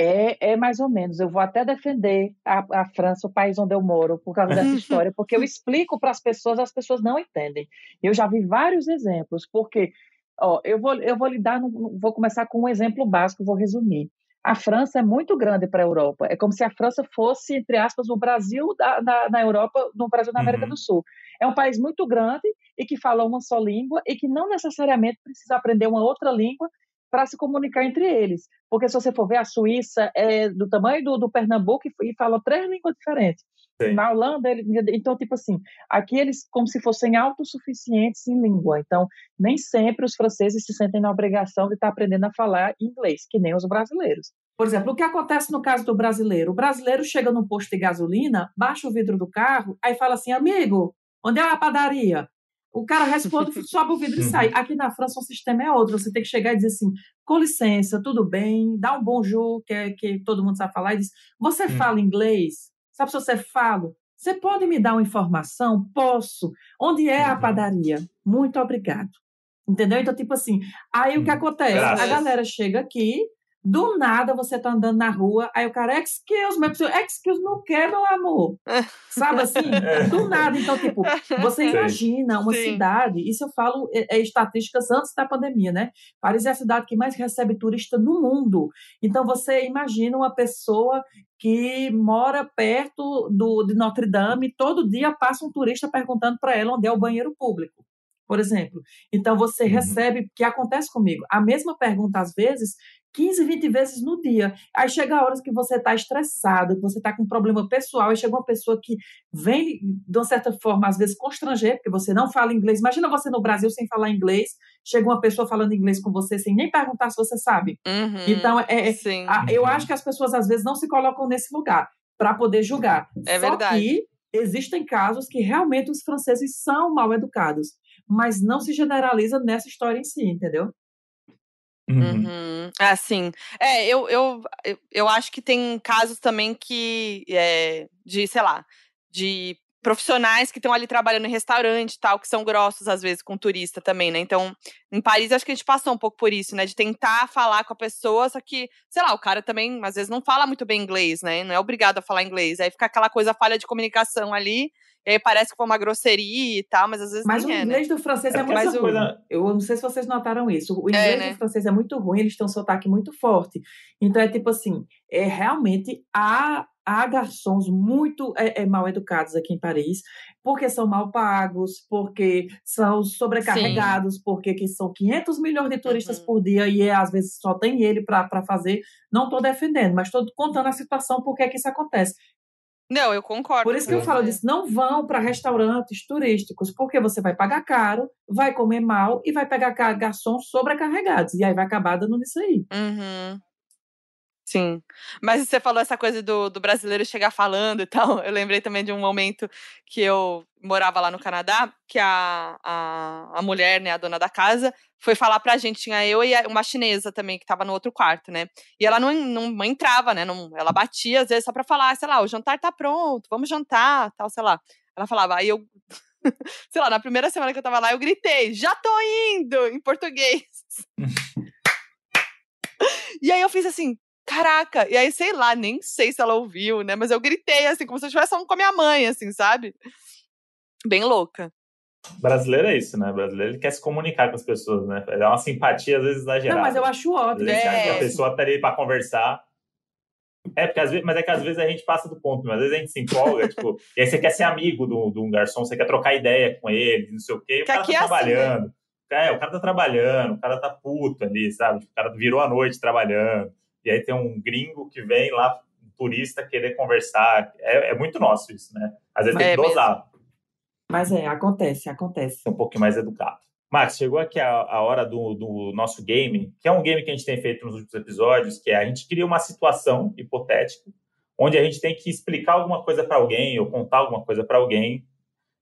É, é mais ou menos. Eu vou até defender a, a França, o país onde eu moro, por causa dessa história, porque eu explico para as pessoas, as pessoas não entendem. Eu já vi vários exemplos, porque ó, eu vou eu vou lhe dar, no- vou começar com um exemplo básico, vou resumir. A França é muito grande para a Europa. É como se a França fosse, entre aspas, o Brasil da, na, na Europa, no Brasil da América Uhum. do Sul. É um país muito grande e que fala uma só língua e que não necessariamente precisa aprender uma outra língua para se comunicar entre eles. Porque se você for ver, a Suíça é do tamanho do, do Pernambuco e, e fala três línguas diferentes. Sim. Na Holanda, ele, então, tipo assim, aqui eles como se fossem autossuficientes em língua. Então, nem sempre os franceses se sentem na obrigação de estar aprendendo a falar inglês, que nem os brasileiros. Por exemplo, o que acontece no caso do brasileiro? O brasileiro chega num posto de gasolina, baixa o vidro do carro, aí fala assim, amigo, onde é a padaria? O cara responde, sobe o vidro e Uhum. sai. Aqui na França o sistema é outro. Você tem que chegar e dizer assim, com licença, tudo bem, dá um bonjour, que, é, que todo mundo sabe falar, e diz, você Hum. fala inglês? Sabe se você fala? Você pode me dar uma informação? Posso. Onde é a Uhum. padaria? Muito obrigado. Entendeu? Então, tipo assim, aí o que Hum. acontece? Graças. A galera chega aqui, Do nada você tá andando na rua, aí o cara, excuse me, excuse me o que, meu amor? Sabe assim? É. Do nada. Então, tipo, você Sim. imagina uma Sim. cidade, isso eu falo, é, é, estatísticas antes da pandemia, né? Paris é a cidade que mais recebe turista no mundo. Então, você imagina uma pessoa que mora perto do, de Notre Dame, todo dia passa um turista perguntando para ela onde é o banheiro público por exemplo. Então você uhum. recebe, que acontece comigo, a mesma pergunta às vezes 15, 20 vezes no dia. Aí chega horas que você está estressado, que você está com um problema pessoal, e chega uma pessoa que vem, de uma certa forma, às vezes constranger, porque você não fala inglês. Imagina você no Brasil sem falar inglês, chega uma pessoa falando inglês com você sem nem perguntar se você sabe. Uhum, então, é, é a, eu acho que as pessoas às vezes não se colocam nesse lugar para poder julgar. É Só verdade. que existem casos que realmente os franceses são mal educados, mas não se generaliza nessa história em si, entendeu? Uhum. Uhum. Ah, sim. É, eu, eu, eu acho que tem casos também que, é, de, sei lá, de profissionais que estão ali trabalhando em restaurante e tal, que são grossos às vezes com turista também, né? Então, em Paris acho que a gente passou um pouco por isso, né? De tentar falar com a pessoa, só que, sei lá, o cara também às vezes não fala muito bem inglês, né? Não é obrigado a falar inglês. Aí fica aquela coisa falha de comunicação ali e aí parece que foi uma grosseria e tal, mas às vezes Mas o é, inglês né? do francês é, é muito ruim. Coisa... Eu não sei se vocês notaram isso. O é, inglês é, né? do francês é muito ruim, eles têm um sotaque muito forte. Então é tipo assim, é realmente há, há garçons muito é, é, mal educados aqui em Paris, porque são mal pagos, porque são sobrecarregados, Sim. porque que são 500 milhões de turistas uhum. por dia e é, às vezes só tem ele para fazer. Não estou defendendo, mas estou contando a situação porque é que isso acontece. Não, eu concordo. Por isso que eu falo disso. Não vão para restaurantes turísticos, porque você vai pagar caro, vai comer mal e vai pegar garçons sobrecarregados. E aí vai acabar dando nisso aí. Uhum. Sim. Mas você falou essa coisa do, do brasileiro chegar falando e tal. Eu lembrei também de um momento que eu morava lá no Canadá, que a, a, a mulher, né, a dona da casa, foi falar pra gente, tinha eu e uma chinesa também, que tava no outro quarto, né? E ela não, não entrava, né? Não, ela batia, às vezes, só pra falar, sei lá, o jantar tá pronto, vamos jantar, tal, sei lá. Ela falava, aí eu, sei lá, na primeira semana que eu tava lá, eu gritei, já tô indo, em português. e aí eu fiz assim, caraca, e aí, sei lá, nem sei se ela ouviu, né? Mas eu gritei, assim, como se eu estivesse falando com a minha mãe, assim, sabe? Bem louca. Brasileiro é isso, né? Brasileiro ele quer se comunicar com as pessoas, né? É uma simpatia, às vezes, exagerada. Não, mas eu acho ótimo. É. a pessoa tá ali pra conversar. É, porque às vezes, mas é que às vezes a gente passa do ponto, mas às vezes a gente se empolga, tipo, e aí você quer ser amigo de um garçom, você quer trocar ideia com ele, não sei o quê, e o cara tá é trabalhando. Assim, né? É, o cara tá trabalhando, o cara tá puto ali, sabe? O cara virou a noite trabalhando e aí tem um gringo que vem lá, um turista, querer conversar. É, é muito nosso isso, né? Às vezes tem é que dosar. Mesmo. Mas é, acontece, acontece. Um pouquinho mais educado. Max, chegou aqui a, a hora do, do, nosso game, que é um game que a gente tem feito nos últimos episódios, que é a gente cria uma situação hipotética, onde a gente tem que explicar alguma coisa para alguém ou contar alguma coisa para alguém.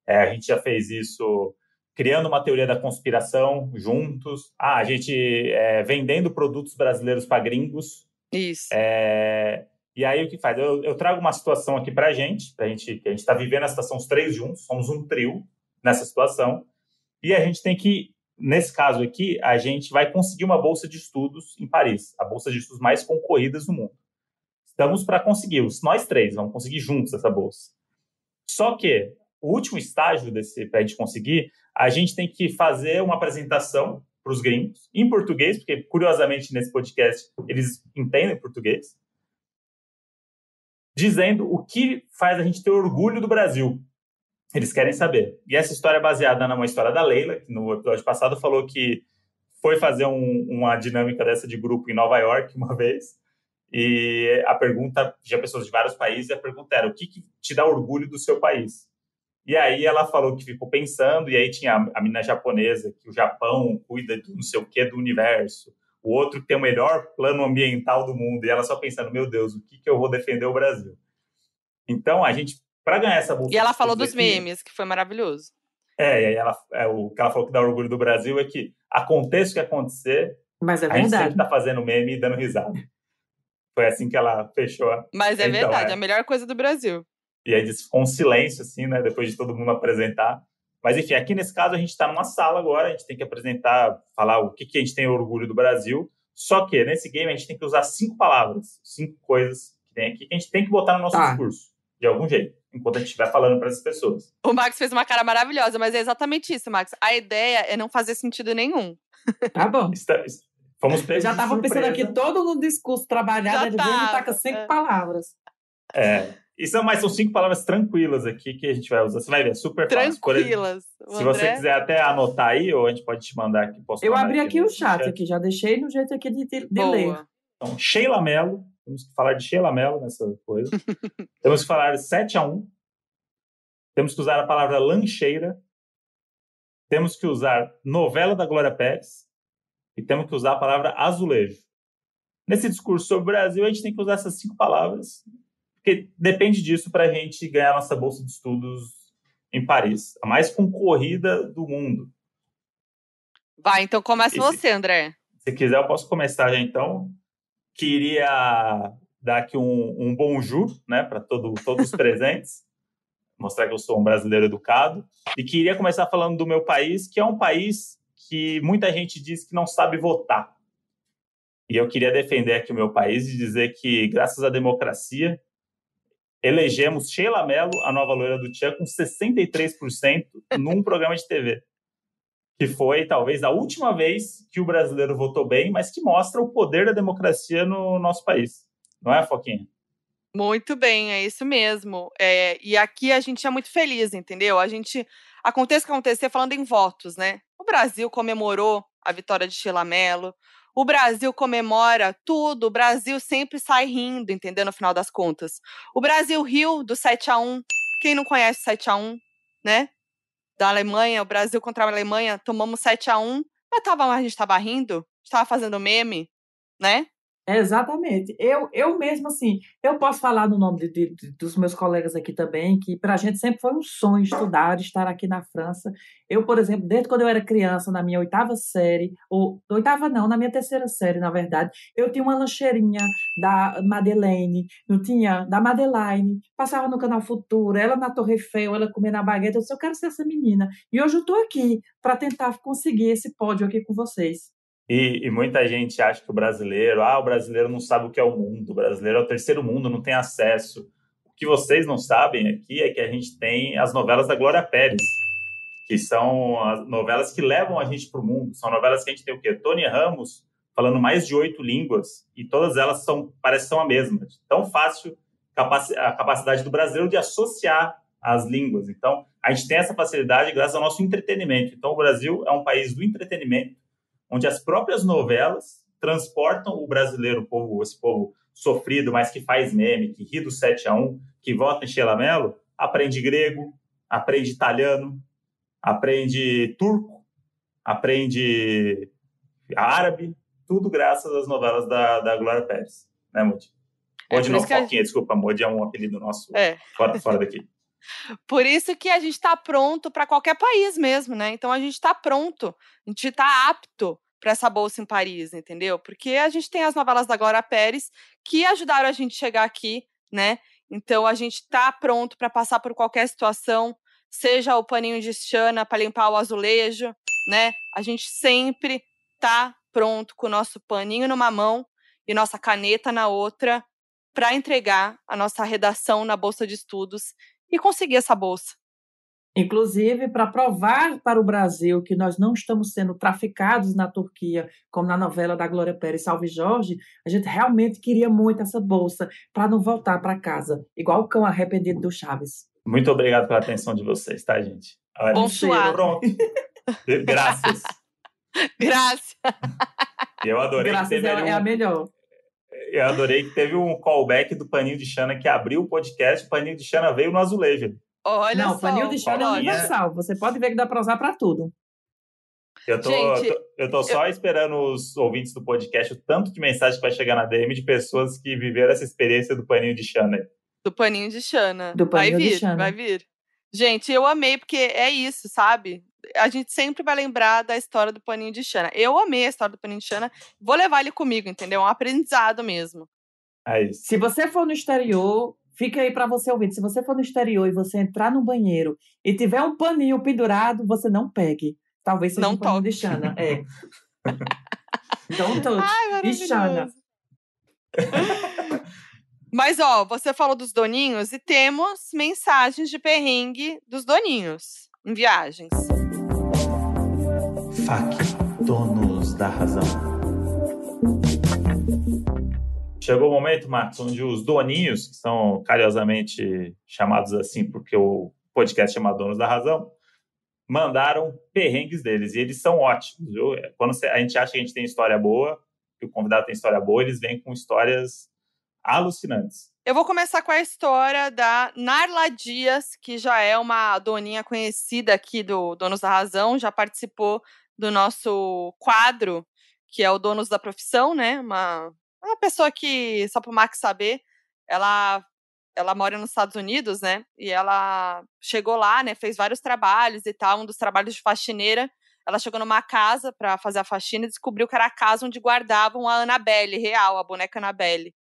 É, a gente já fez isso criando uma teoria da conspiração juntos. Ah, a gente é, vendendo produtos brasileiros para gringos. Isso. É, e aí o que faz? Eu, eu trago uma situação aqui para a gente, pra gente, que a gente está vivendo a situação os três juntos, somos um trio nessa situação, e a gente tem que, nesse caso aqui, a gente vai conseguir uma bolsa de estudos em Paris, a bolsa de estudos mais concorridas do mundo. Estamos para conseguir, nós três vamos conseguir juntos essa bolsa. Só que o último estágio desse para a gente conseguir, a gente tem que fazer uma apresentação para os gringos em português, porque curiosamente nesse podcast eles entendem português, dizendo o que faz a gente ter orgulho do Brasil. Eles querem saber. E essa história é baseada numa história da Leila, que no episódio passado falou que foi fazer um, uma dinâmica dessa de grupo em Nova York uma vez. E a pergunta, tinha pessoas de vários países, e a pergunta era: o que, que te dá orgulho do seu país? E aí ela falou que ficou pensando, e aí tinha a, menina japonesa, que o Japão cuida do não sei o que do universo, o outro tem o melhor plano ambiental do mundo, e ela só pensando, meu Deus, o que, que eu vou defender o Brasil? Então, a gente, para ganhar essa bolsa... E ela falou dos memes, que foi maravilhoso. É, e aí ela, é, o que ela falou que dá orgulho do Brasil é que aconteça o que acontecer, Mas é a gente sempre tá fazendo meme e dando risada. Foi assim que ela fechou. Mas é então, verdade, é. a melhor coisa do Brasil. E aí ficou um silêncio, assim, né? Depois de todo mundo apresentar. Mas, enfim, aqui nesse caso a gente está numa sala agora, a gente tem que apresentar, falar o que, que a gente tem orgulho do Brasil. Só que nesse game a gente tem que usar cinco palavras, cinco coisas que tem aqui que a gente tem que botar no nosso tá. discurso, de algum jeito, enquanto a gente estiver falando para essas pessoas. O Max fez uma cara maravilhosa, mas é exatamente isso, Max. A ideia é não fazer sentido nenhum. Tá bom. Está, fomos Eu já estava pensando aqui todo no discurso trabalhado, ele tá. taca cinco é. palavras. É. Isso, mas são cinco palavras tranquilas aqui que a gente vai usar. Você vai ver, super fácil. Tranquilas. se você quiser até anotar aí, ou a gente pode te mandar aqui. Posso Eu abri aqui, aqui o chat, chat, aqui, já deixei no jeito aqui de, de, de ler. Então, Sheila Mello, temos que falar de Sheila Mello nessa coisa. temos que falar 7 a 1 Temos que usar a palavra lancheira. Temos que usar novela da Glória Pérez. E temos que usar a palavra azulejo. Nesse discurso sobre o Brasil, a gente tem que usar essas cinco palavras porque depende disso para a gente ganhar nossa bolsa de estudos em Paris, a mais concorrida do mundo. Vai, então começa você, André. Se quiser, eu posso começar já então. Queria dar aqui um, um bonjour né, para todo, todos os presentes, mostrar que eu sou um brasileiro educado. E queria começar falando do meu país, que é um país que muita gente diz que não sabe votar. E eu queria defender aqui o meu país e dizer que, graças à democracia, elegemos Sheila Mello, a nova loira do Tchan, com 63% num programa de TV. Que foi, talvez, a última vez que o brasileiro votou bem, mas que mostra o poder da democracia no nosso país. Não é, Foquinha? Muito bem, é isso mesmo. É, e aqui a gente é muito feliz, entendeu? A gente, aconteça o que acontecer, falando em votos, né? O Brasil comemorou a vitória de Sheila Mello, o Brasil comemora tudo, o Brasil sempre sai rindo, entendeu? No final das contas. O Brasil riu do 7 a 1 Quem não conhece 7 a 1 né? Da Alemanha, o Brasil contra a Alemanha, tomamos 7 a 1 mas tava, a gente estava rindo, estava fazendo meme, né? Exatamente. Eu, eu mesmo, assim, eu posso falar no nome de, de, dos meus colegas aqui também, que para a gente sempre foi um sonho estudar, estar aqui na França. Eu, por exemplo, desde quando eu era criança, na minha oitava série, ou oitava não, na minha terceira série, na verdade, eu tinha uma lancheirinha da Madeleine, não tinha? Da Madeleine, passava no Canal Futuro, ela na Torre Eiffel, ela comendo a baguete, eu disse, eu quero ser essa menina. E hoje eu estou aqui para tentar conseguir esse pódio aqui com vocês. E, e, muita gente acha que o brasileiro, ah, o brasileiro não sabe o que é o mundo, o brasileiro é o terceiro mundo, não tem acesso. O que vocês não sabem aqui é que a gente tem as novelas da Glória Pérez, que são as novelas que levam a gente para o mundo. São novelas que a gente tem o quê? Tony Ramos falando mais de oito línguas e todas elas são parecem são a mesma. Tão fácil a capacidade do brasileiro de associar as línguas. Então, a gente tem essa facilidade graças ao nosso entretenimento. Então, o Brasil é um país do entretenimento onde as próprias novelas transportam o brasileiro, o povo, esse povo sofrido, mas que faz meme, que ri do 7 a 1 que vota em Sheila Mello, aprende grego, aprende italiano, aprende turco, aprende árabe, tudo graças às novelas da, da Glória Pérez, né, Modi? Modi é não, Foquinha, gente... desculpa, Modi é um apelido nosso é. fora, fora daqui. Por isso que a gente está pronto para qualquer país mesmo, né? Então a gente está pronto, a gente está apto para essa bolsa em Paris, entendeu? Porque a gente tem as novelas da Glória Pérez que ajudaram a gente a chegar aqui, né? Então a gente está pronto para passar por qualquer situação, seja o paninho de Xana para limpar o azulejo, né? A gente sempre tá pronto com o nosso paninho numa mão e nossa caneta na outra para entregar a nossa redação na bolsa de estudos e conseguir essa bolsa. Inclusive, para provar para o Brasil que nós não estamos sendo traficados na Turquia, como na novela da Glória Pérez Salve Jorge, a gente realmente queria muito essa bolsa para não voltar para casa, igual o cão arrependido do Chaves. Muito obrigado pela atenção de vocês, tá, gente? Olha, Bom suar. Pronto. Graças. Graças. Eu adorei Graças que teve é, um... é a melhor. Eu adorei que teve um callback do Paninho de Xana que abriu o podcast. O Paninho de Xana veio no azulejo. Olha Não, só. Paninho de Xana é universal. Você pode ver que dá para usar para tudo. Eu tô, Gente, tô, eu tô só eu... esperando os ouvintes do podcast, o tanto de mensagem que vai chegar na DM de pessoas que viveram essa experiência do paninho de Xana. Do paninho de Xana. Do paninho vai vir, de Xana. vai vir. Gente, eu amei, porque é isso, sabe? A gente sempre vai lembrar da história do paninho de Xana. Eu amei a história do paninho de Xana, vou levar ele comigo, entendeu? É um aprendizado mesmo. É isso. Se você for no exterior, fica aí para você ouvir. Se você for no exterior e você entrar no banheiro e tiver um paninho pendurado, você não pegue. Talvez seja não um paninho toque. de Xana. É. Então, todos. Ai, Ixana. Mas, ó, você falou dos doninhos e temos mensagens de perrengue dos doninhos em viagens. FAC, donos da razão. Chegou o momento, Marcos, onde os doninhos, que são carinhosamente chamados assim porque o podcast chama Donos da Razão, mandaram perrengues deles. E eles são ótimos, viu? Quando a gente acha que a gente tem história boa, que o convidado tem história boa, eles vêm com histórias alucinantes. Eu vou começar com a história da Narla Dias, que já é uma doninha conhecida aqui do Donos da Razão, já participou do nosso quadro, que é o Donos da Profissão, né? Uma, uma pessoa que, só para o Max saber, ela ela mora nos Estados Unidos, né? E ela chegou lá, né? Fez vários trabalhos e tal. Um dos trabalhos de faxineira, ela chegou numa casa para fazer a faxina e descobriu que era a casa onde guardavam a Annabelle real, a boneca Annabelle.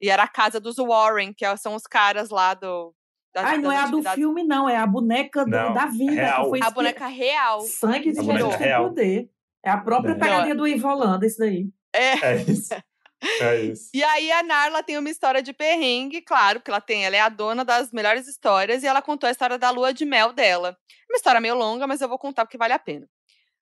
E era a casa dos Warren, que são os caras lá do. Das, Ai, não é a do filme, não, é a boneca não, da vida. Real. Que foi a boneca real. Sangue de Jesus tem poder. É a própria pegadinha do Ivolanda, isso daí. É. É isso. É isso. E aí a Narla tem uma história de perrengue, claro, que ela tem, ela é a dona das melhores histórias e ela contou a história da lua de mel dela. Uma história meio longa, mas eu vou contar porque vale a pena.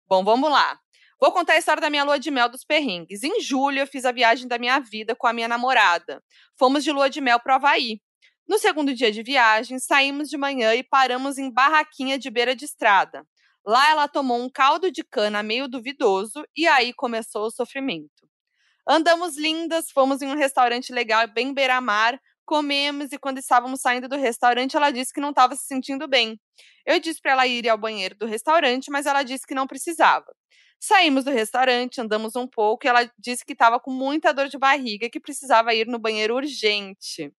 Bom, vamos lá. Vou contar a história da minha lua de mel dos perrengues. Em julho, eu fiz a viagem da minha vida com a minha namorada. Fomos de lua de mel para o Havaí. No segundo dia de viagem, saímos de manhã e paramos em barraquinha de beira de estrada. Lá ela tomou um caldo de cana meio duvidoso e aí começou o sofrimento. Andamos lindas, fomos em um restaurante legal bem beira-mar, comemos e quando estávamos saindo do restaurante, ela disse que não estava se sentindo bem. Eu disse para ela ir ao banheiro do restaurante, mas ela disse que não precisava. Saímos do restaurante, andamos um pouco e ela disse que estava com muita dor de barriga e que precisava ir no banheiro urgente.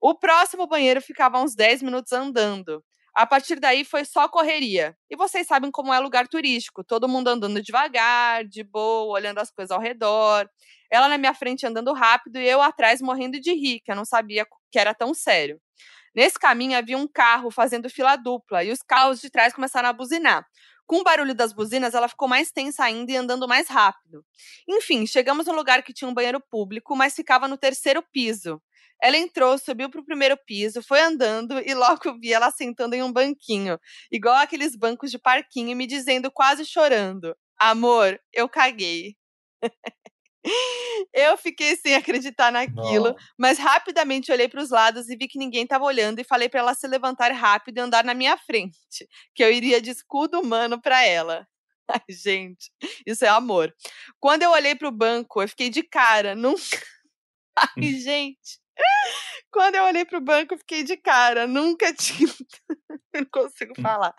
O próximo banheiro ficava uns 10 minutos andando. A partir daí foi só correria. E vocês sabem como é lugar turístico, todo mundo andando devagar, de boa, olhando as coisas ao redor. Ela na minha frente andando rápido e eu atrás morrendo de rir, que eu não sabia que era tão sério. Nesse caminho havia um carro fazendo fila dupla e os carros de trás começaram a buzinar. Com o barulho das buzinas, ela ficou mais tensa ainda e andando mais rápido. Enfim, chegamos no lugar que tinha um banheiro público, mas ficava no terceiro piso. Ela entrou, subiu para o primeiro piso, foi andando e logo vi ela sentando em um banquinho, igual aqueles bancos de parquinho, e me dizendo quase chorando: Amor, eu caguei. Eu fiquei sem acreditar naquilo, Não. mas rapidamente olhei para os lados e vi que ninguém estava olhando e falei para ela se levantar rápido e andar na minha frente, que eu iria de escudo humano para ela. Ai, gente, isso é amor. Quando eu olhei para o banco, eu fiquei de cara, nunca. Ai, gente. Quando eu olhei pro banco, fiquei de cara. Nunca tinha. não consigo falar.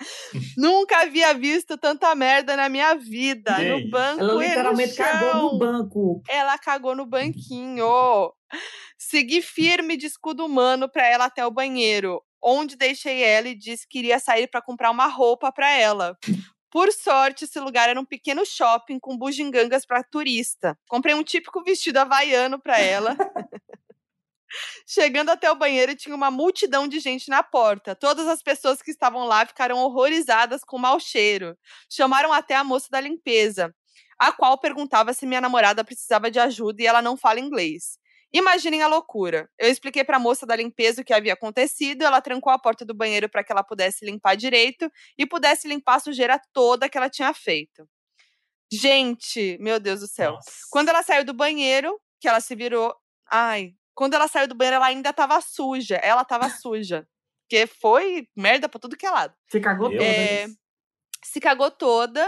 Nunca havia visto tanta merda na minha vida. Que no banco Ela literalmente cagou no banco. Ela cagou no banquinho. Segui firme de escudo humano para ela até o banheiro, onde deixei ela e disse que iria sair para comprar uma roupa para ela. Por sorte, esse lugar era um pequeno shopping com bugigangas para turista. Comprei um típico vestido havaiano para ela. Chegando até o banheiro, tinha uma multidão de gente na porta. Todas as pessoas que estavam lá ficaram horrorizadas com o mau cheiro. Chamaram até a moça da limpeza, a qual perguntava se minha namorada precisava de ajuda e ela não fala inglês. Imaginem a loucura. Eu expliquei para a moça da limpeza o que havia acontecido, ela trancou a porta do banheiro para que ela pudesse limpar direito e pudesse limpar a sujeira toda que ela tinha feito. Gente, meu Deus do céu. Nossa. Quando ela saiu do banheiro, que ela se virou. Ai, quando ela saiu do banheiro, ela ainda tava suja. Ela tava suja. Porque foi merda pra tudo que é lado. Se cagou toda. É, se cagou toda.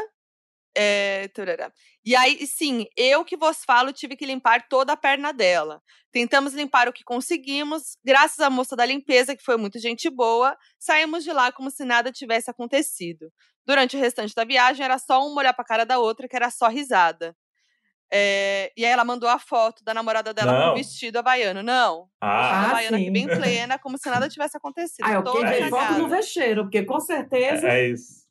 É, e aí, sim, eu que vos falo, tive que limpar toda a perna dela. Tentamos limpar o que conseguimos, graças à moça da limpeza, que foi muito gente boa, saímos de lá como se nada tivesse acontecido. Durante o restante da viagem, era só uma olhar pra cara da outra, que era só risada. É, e aí ela mandou a foto da namorada dela não. com vestido havaiano. Não. Ah, havaiana aqui bem plena, como se nada tivesse acontecido. Ah, eu queimei foto no vestido, porque com certeza. É, é, isso.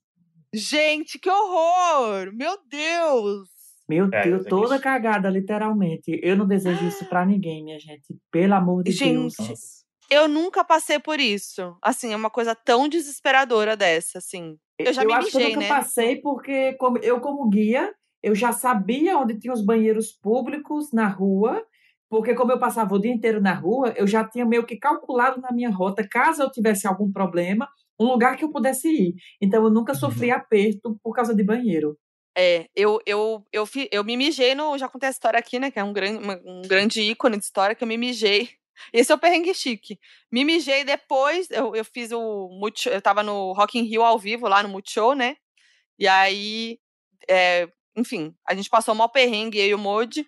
Gente, que horror! Meu Deus! Meu é, Deus, toda isso. cagada, literalmente. Eu não desejo isso para ninguém, minha gente. Pelo amor de gente, Deus. Eu nunca passei por isso. Assim, é uma coisa tão desesperadora dessa, assim. Eu já eu me acho mijei, que eu nunca né? passei porque como, eu, como guia, eu já sabia onde tinha os banheiros públicos na rua, porque como eu passava o dia inteiro na rua, eu já tinha meio que calculado na minha rota, caso eu tivesse algum problema, um lugar que eu pudesse ir. Então eu nunca sofri uhum. aperto por causa de banheiro. É, eu, eu, eu, eu, eu me mijei no. Já contei a história aqui, né? Que é um grande, um grande ícone de história que eu me mijei. Esse é o perrengue chique. Me mijei depois, eu, eu fiz o. Eu tava no Rock in Rio ao vivo, lá no Multishow, né? E aí, é, enfim, a gente passou mal perrengue, eu e o Modi.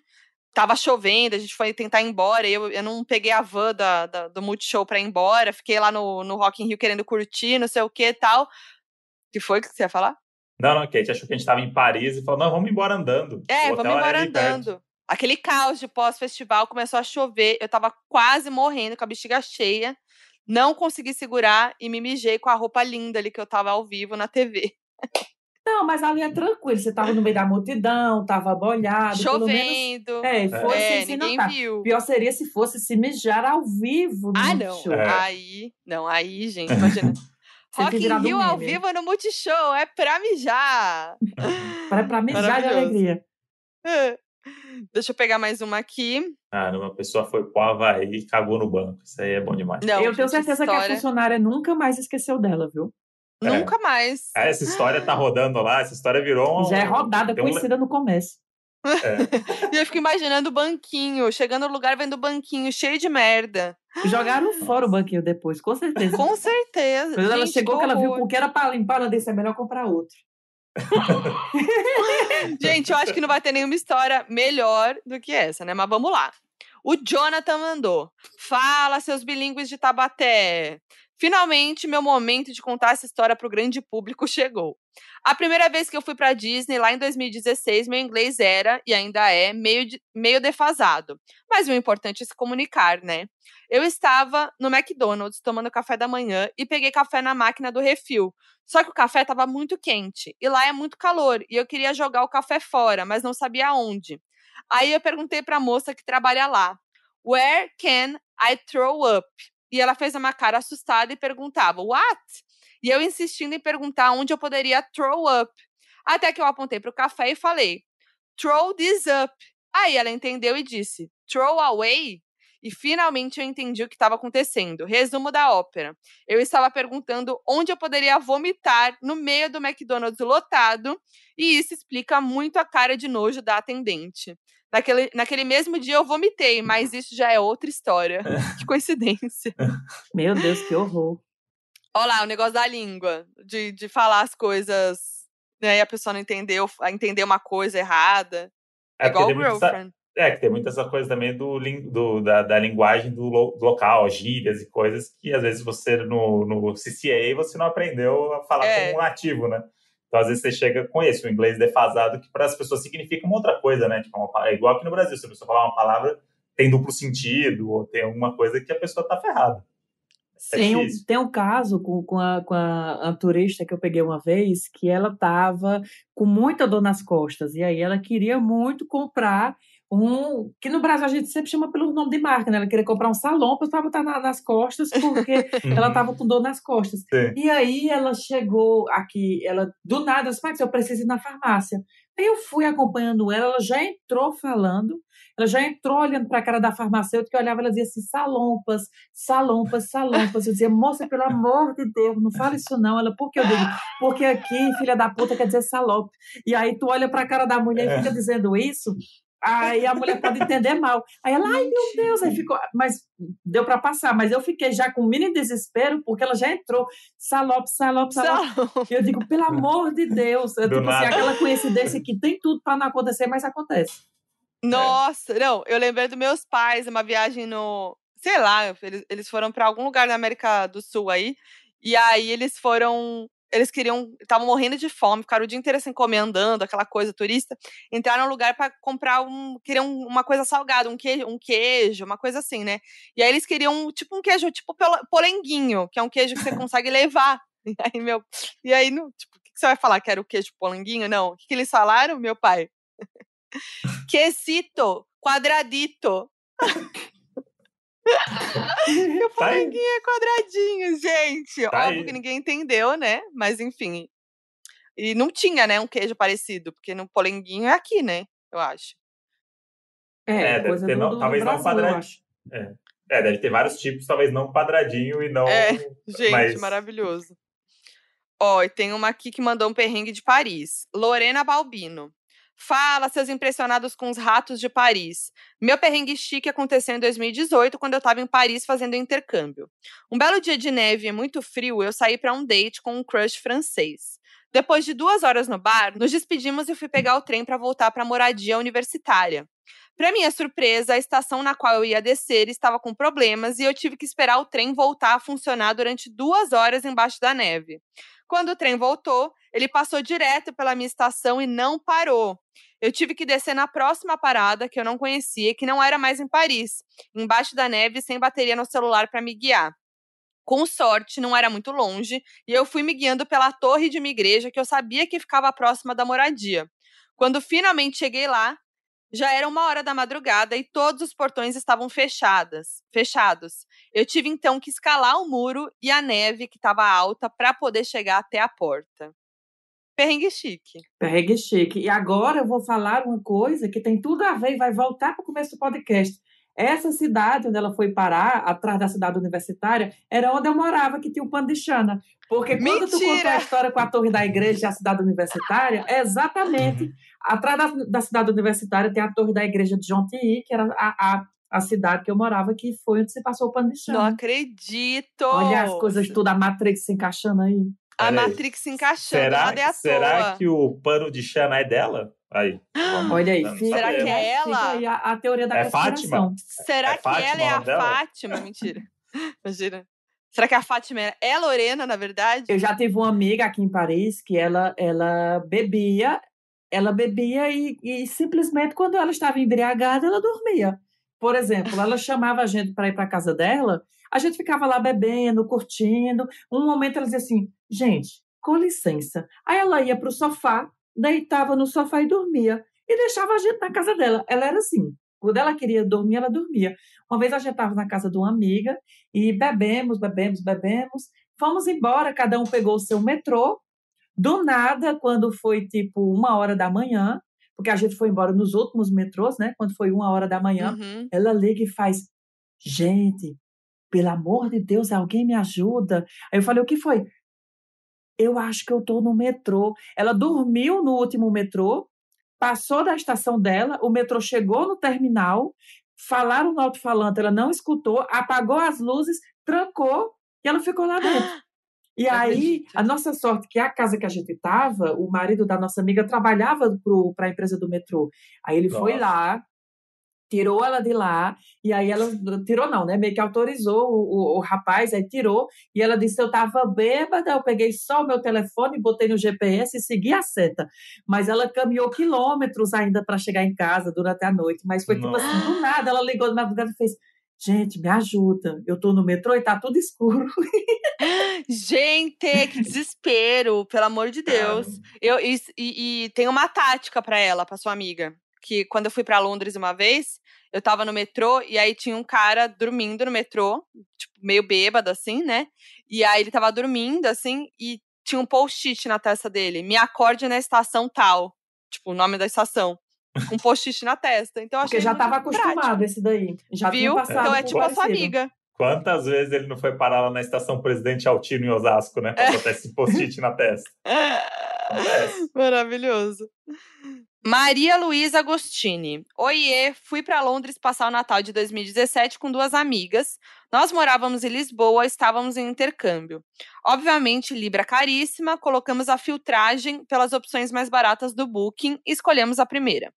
Tava chovendo, a gente foi tentar ir embora. Eu, eu não peguei a van da, da, do Multishow pra ir embora. Fiquei lá no, no Rock in Rio querendo curtir, não sei o que e tal. que foi que você ia falar? Não, não, Kate achou que a gente estava em Paris e falou: não, vamos embora andando. É, vamos embora andando. Aquele caos de pós-festival começou a chover. Eu tava quase morrendo com a bexiga cheia. Não consegui segurar e me mijei com a roupa linda ali que eu tava ao vivo na TV. Não, mas ali é tranquilo. Você tava no meio da multidão, tava bolhado. Chovendo. Menos, é, foi é, assim, ninguém viu. Pior seria se fosse se mijar ao vivo. ah, não. Show. É. Aí, não, aí, gente, imagina. Rock in Rio ao vivo no Multishow, é pra mijar. pra, pra mijar de alegria. Deixa eu pegar mais uma aqui. Ah, uma pessoa foi pro Havaí e cagou no banco. Isso aí é bom demais. Não, eu tenho certeza história... que a funcionária nunca mais esqueceu dela, viu? É. Nunca mais. Ah, essa história tá rodando lá, essa história virou um... Já é rodada, conhecida um... no começo. É. e eu fico imaginando o banquinho, chegando no lugar vendo o banquinho cheio de merda. Jogaram fora o banquinho depois, com certeza. Com certeza. Quando ela chegou, que ela viu o que era para limpar, ela disse: é melhor comprar outro. Gente, eu acho que não vai ter nenhuma história melhor do que essa, né? Mas vamos lá. O Jonathan mandou. Fala, seus bilíngues de Tabaté. Finalmente, meu momento de contar essa história para o grande público chegou. A primeira vez que eu fui para Disney, lá em 2016, meu inglês era, e ainda é, meio, meio defasado. Mas o importante é se comunicar, né? Eu estava no McDonald's tomando café da manhã e peguei café na máquina do refil. Só que o café estava muito quente e lá é muito calor e eu queria jogar o café fora, mas não sabia onde. Aí eu perguntei para a moça que trabalha lá: Where can I throw up? E ela fez uma cara assustada e perguntava: What? E eu insistindo em perguntar onde eu poderia throw up. Até que eu apontei para o café e falei: Throw this up. Aí ela entendeu e disse: Throw away? E finalmente eu entendi o que estava acontecendo. Resumo da ópera. Eu estava perguntando onde eu poderia vomitar no meio do McDonald's lotado, e isso explica muito a cara de nojo da atendente. Naquele, naquele mesmo dia eu vomitei, mas isso já é outra história. que coincidência. Meu Deus, que horror. Olha lá, o negócio da língua, de, de falar as coisas, né, e a pessoa não entendeu, entendeu uma coisa errada. É, igual o girlfriend. É, que tem muitas coisas também do, do da, da, linguagem do, lo, do, local, gírias e coisas que às vezes você no, no CCA você não aprendeu a falar é. como um nativo, né? Então às vezes você chega com esse, o inglês defasado, que para as pessoas significa uma outra coisa, né? Tipo, uma, é igual aqui no Brasil, se a pessoa falar uma palavra tem duplo sentido ou tem alguma coisa que a pessoa tá ferrada. É tem, um, tem um caso com, com, a, com a, a, turista que eu peguei uma vez que ela estava com muita dor nas costas e aí ela queria muito comprar um que no Brasil a gente sempre chama pelo nome de marca, né? Ela queria comprar um salão para botar na, nas costas porque ela estava com dor nas costas. Sim. E aí ela chegou aqui, ela do nada, eu disse, eu preciso ir na farmácia. Aí eu fui acompanhando ela, ela já entrou falando, ela já entrou olhando para a cara da farmacêutica e olhava, ela dizia assim, salompas, salompas, salompas. Eu dizia, moça, pelo amor de Deus, não fala isso não. Ela, por que eu digo? Porque aqui, filha da puta, quer dizer salope. E aí tu olha para a cara da mulher e fica dizendo isso, Aí a mulher pode entender mal. Aí ela, ai meu Deus, aí ficou, mas deu para passar, mas eu fiquei já com um mini desespero, porque ela já entrou, salope, salope, salope. Eu digo, pelo amor de Deus, eu, tipo assim, aquela coincidência que tem tudo para não acontecer, mas acontece. Nossa, é. não, eu lembrei dos meus pais, uma viagem no, sei lá, eles, eles foram para algum lugar da América do Sul aí, e aí eles foram eles queriam, estavam morrendo de fome, ficaram o dia inteiro assim encomendando aquela coisa turista, entraram no lugar para comprar um, queriam uma coisa salgada, um queijo, um queijo, uma coisa assim, né? E aí eles queriam tipo um queijo tipo polenguinho, que é um queijo que você consegue levar. E aí meu, e aí no, tipo, o que você vai falar que era o queijo polenguinho? Não, o que eles falaram, meu pai? Quesito, quadradito. o tá polenguinho é quadradinho, gente. Tá Óbvio aí. que ninguém entendeu, né? Mas enfim. E não tinha, né, um queijo parecido, porque no polenguinho é aqui, né? Eu acho. É, é coisa ter, do, não, talvez Brasil, não quadradinho. É. é. deve ter vários tipos, talvez não quadradinho e não. É, gente, mas... maravilhoso. Ó, e tem uma aqui que mandou um perrengue de Paris. Lorena Balbino. Fala, seus impressionados com os ratos de Paris. Meu perrengue chique aconteceu em 2018, quando eu estava em Paris fazendo intercâmbio. Um belo dia de neve e muito frio, eu saí para um date com um crush francês. Depois de duas horas no bar, nos despedimos e fui pegar o trem para voltar para a moradia universitária. Para minha surpresa, a estação na qual eu ia descer estava com problemas e eu tive que esperar o trem voltar a funcionar durante duas horas embaixo da neve. Quando o trem voltou, ele passou direto pela minha estação e não parou. Eu tive que descer na próxima parada, que eu não conhecia, que não era mais em Paris, embaixo da neve, sem bateria no celular para me guiar. Com sorte, não era muito longe, e eu fui me guiando pela torre de uma igreja que eu sabia que ficava próxima da moradia. Quando finalmente cheguei lá, já era uma hora da madrugada e todos os portões estavam fechadas, fechados. Eu tive então que escalar o muro e a neve que estava alta para poder chegar até a porta. Perrengue chique. Perrengue chique. E agora eu vou falar uma coisa que tem tudo a ver e vai voltar para o começo do podcast. Essa cidade onde ela foi parar, atrás da cidade universitária, era onde eu morava, que tinha o Pano de Xana. Porque quando Mentira! tu contou a história com a torre da igreja e a cidade universitária, é exatamente atrás da, da, cidade universitária tem a torre da igreja de Jontií, que era a, a, a, cidade que eu morava, que foi onde se passou o Pano de Xana. Não acredito! Olha as coisas tudo, a Matrix se encaixando aí. A Matrix se encaixando, será, nada é Será que o pano de Xana é dela? Aí. Vamos, Olha aí. Será que é ela? A, a, teoria da é Fátima? Será é que Fátima, ela é a dela? Fátima? Mentira. Imagina. Será que a Fátima é a Lorena, na verdade? Eu já tive uma amiga aqui em Paris que ela, ela bebia, ela bebia e, e simplesmente quando ela estava embriagada, ela dormia. Por exemplo, ela chamava a gente para ir para casa dela, a gente ficava lá bebendo, curtindo. Um momento ela dizia assim: gente, com licença. Aí ela ia para o sofá, deitava no sofá e dormia. E deixava a gente na casa dela. Ela era assim. Quando ela queria dormir, ela dormia. Uma vez a gente estava na casa de uma amiga e bebemos, bebemos, bebemos. Fomos embora, cada um pegou o seu metrô. Do nada, quando foi tipo uma hora da manhã, porque a gente foi embora nos últimos metrôs, né? Quando foi uma hora da manhã, uhum. ela liga e faz: Gente, pelo amor de Deus, alguém me ajuda. Aí eu falei: O que foi? Eu acho que eu estou no metrô. Ela dormiu no último metrô, passou da estação dela, o metrô chegou no terminal, falaram no alto-falante, ela não escutou, apagou as luzes, trancou e ela ficou lá dentro. E aí, a nossa sorte, que é a casa que a gente estava, o marido da nossa amiga trabalhava para a empresa do metrô. Aí ele nossa. foi lá, tirou ela de lá, e aí ela tirou não, né? Meio que autorizou o, o, o rapaz, aí tirou, e ela disse: Eu estava bêbada, eu peguei só o meu telefone, botei no GPS e segui a seta. Mas ela caminhou quilômetros ainda para chegar em casa durante a noite. Mas foi tipo assim, do nada, ela ligou de madrugada e fez. Gente, me ajuda. Eu tô no metrô e tá tudo escuro. Gente, que desespero, pelo amor de Deus. Eu, e, e, e tem uma tática para ela, para sua amiga que quando eu fui para Londres uma vez, eu tava no metrô e aí tinha um cara dormindo no metrô, tipo, meio bêbado, assim, né? E aí ele tava dormindo, assim, e tinha um post-it na testa dele. Me acorde na estação tal. Tipo, o nome da estação. Com post-it na testa. Então, Porque já tava acostumado prático. esse daí. Já Viu? Então é tipo a sua amiga. Quantas vezes ele não foi parar lá na estação Presidente Altino em Osasco, né? Pra botar esse post-it na testa. Maravilhoso. Maria Luísa Agostini. Oiê, fui para Londres passar o Natal de 2017 com duas amigas. Nós morávamos em Lisboa, estávamos em intercâmbio. Obviamente, Libra caríssima, colocamos a filtragem pelas opções mais baratas do Booking e escolhemos a primeira.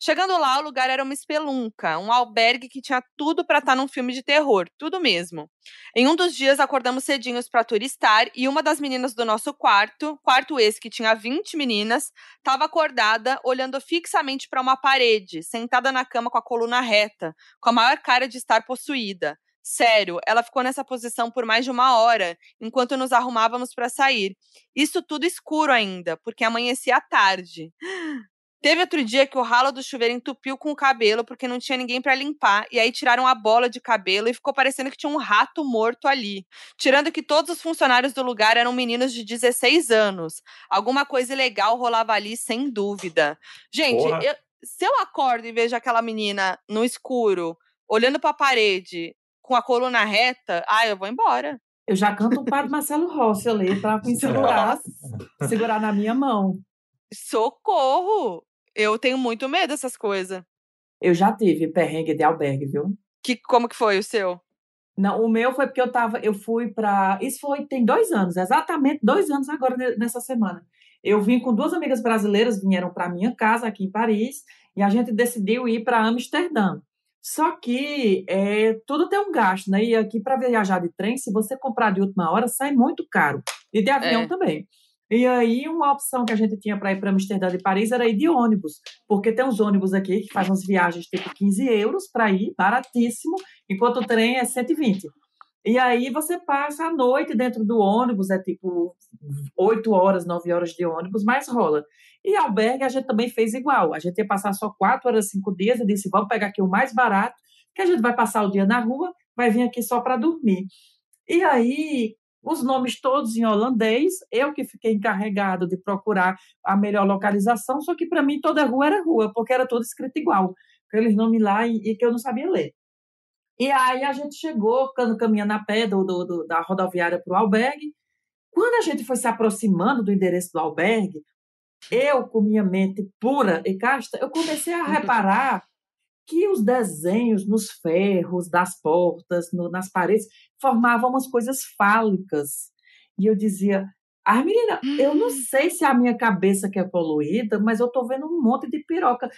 Chegando lá, o lugar era uma espelunca, um albergue que tinha tudo para estar tá num filme de terror, tudo mesmo. Em um dos dias, acordamos cedinhos para turistar e uma das meninas do nosso quarto, quarto esse que tinha 20 meninas, estava acordada, olhando fixamente para uma parede, sentada na cama com a coluna reta, com a maior cara de estar possuída. Sério, ela ficou nessa posição por mais de uma hora, enquanto nos arrumávamos para sair. Isso tudo escuro ainda, porque amanhecia à tarde. Teve outro dia que o ralo do chuveiro entupiu com o cabelo porque não tinha ninguém para limpar. E aí tiraram a bola de cabelo e ficou parecendo que tinha um rato morto ali. Tirando que todos os funcionários do lugar eram meninos de 16 anos. Alguma coisa ilegal rolava ali, sem dúvida. Gente, eu, se eu acordo e vejo aquela menina no escuro, olhando para a parede, com a coluna reta, ah, eu vou embora. Eu já canto o padre Marcelo Rossi ali para me segurar, segurar na minha mão. Socorro! Eu tenho muito medo dessas coisas. Eu já tive perrengue de albergue, viu? Que, como que foi o seu? Não, o meu foi porque eu tava, eu fui para, isso foi tem dois anos, exatamente dois anos agora nessa semana. Eu vim com duas amigas brasileiras, vieram para minha casa aqui em Paris e a gente decidiu ir para Amsterdã. Só que é, tudo tem um gasto, né? E aqui para viajar de trem, se você comprar de última hora, sai muito caro. E de avião é. também. E aí, uma opção que a gente tinha para ir para Amsterdã de Paris era ir de ônibus, porque tem uns ônibus aqui que fazem umas viagens tipo 15 euros para ir, baratíssimo, enquanto o trem é 120. E aí você passa a noite dentro do ônibus, é tipo 8 horas, 9 horas de ônibus, mas rola. E albergue a gente também fez igual. A gente ia passar só 4 horas, 5 dias e disse: vamos pegar aqui o mais barato, que a gente vai passar o dia na rua, vai vir aqui só para dormir. E aí, os nomes todos em holandês, eu que fiquei encarregado de procurar a melhor localização, só que para mim toda rua era rua, porque era tudo escrito igual, aqueles nomes lá e, e, que eu não sabia ler. E aí a gente chegou, caminhando a pé do, do, do da rodoviária para o albergue. Quando a gente foi se aproximando do endereço do albergue, eu, com minha mente pura e casta, eu comecei a reparar que os desenhos nos ferros das portas, no, nas paredes, formavam umas coisas fálicas. E eu dizia, ah, menina, eu não hum. sei se é a minha cabeça que é poluída, mas eu tô vendo um monte de piroca.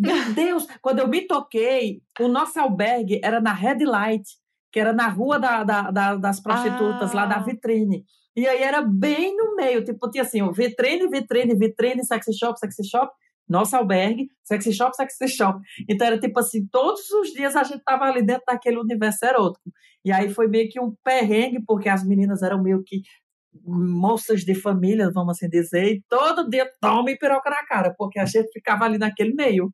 Meu Deus, quando eu me toquei, o nosso albergue era na Red Light, que era na rua da, da, da, das prostitutas, ah. lá da ah. vitrine. E aí era bem no meio, tipo, tinha assim, vitrine, vitrine, vitrine, sexy shop, sexy shop nosso albergue, sexy shop, sexy shop. Então era tipo assim, todos os dias a gente estava ali dentro daquele universo erótico. E aí foi meio que um perrengue, porque as meninas eram meio que moças de família, vamos assim dizer, e todo dia toma e piroca na cara, porque a gente ficava ali naquele meio.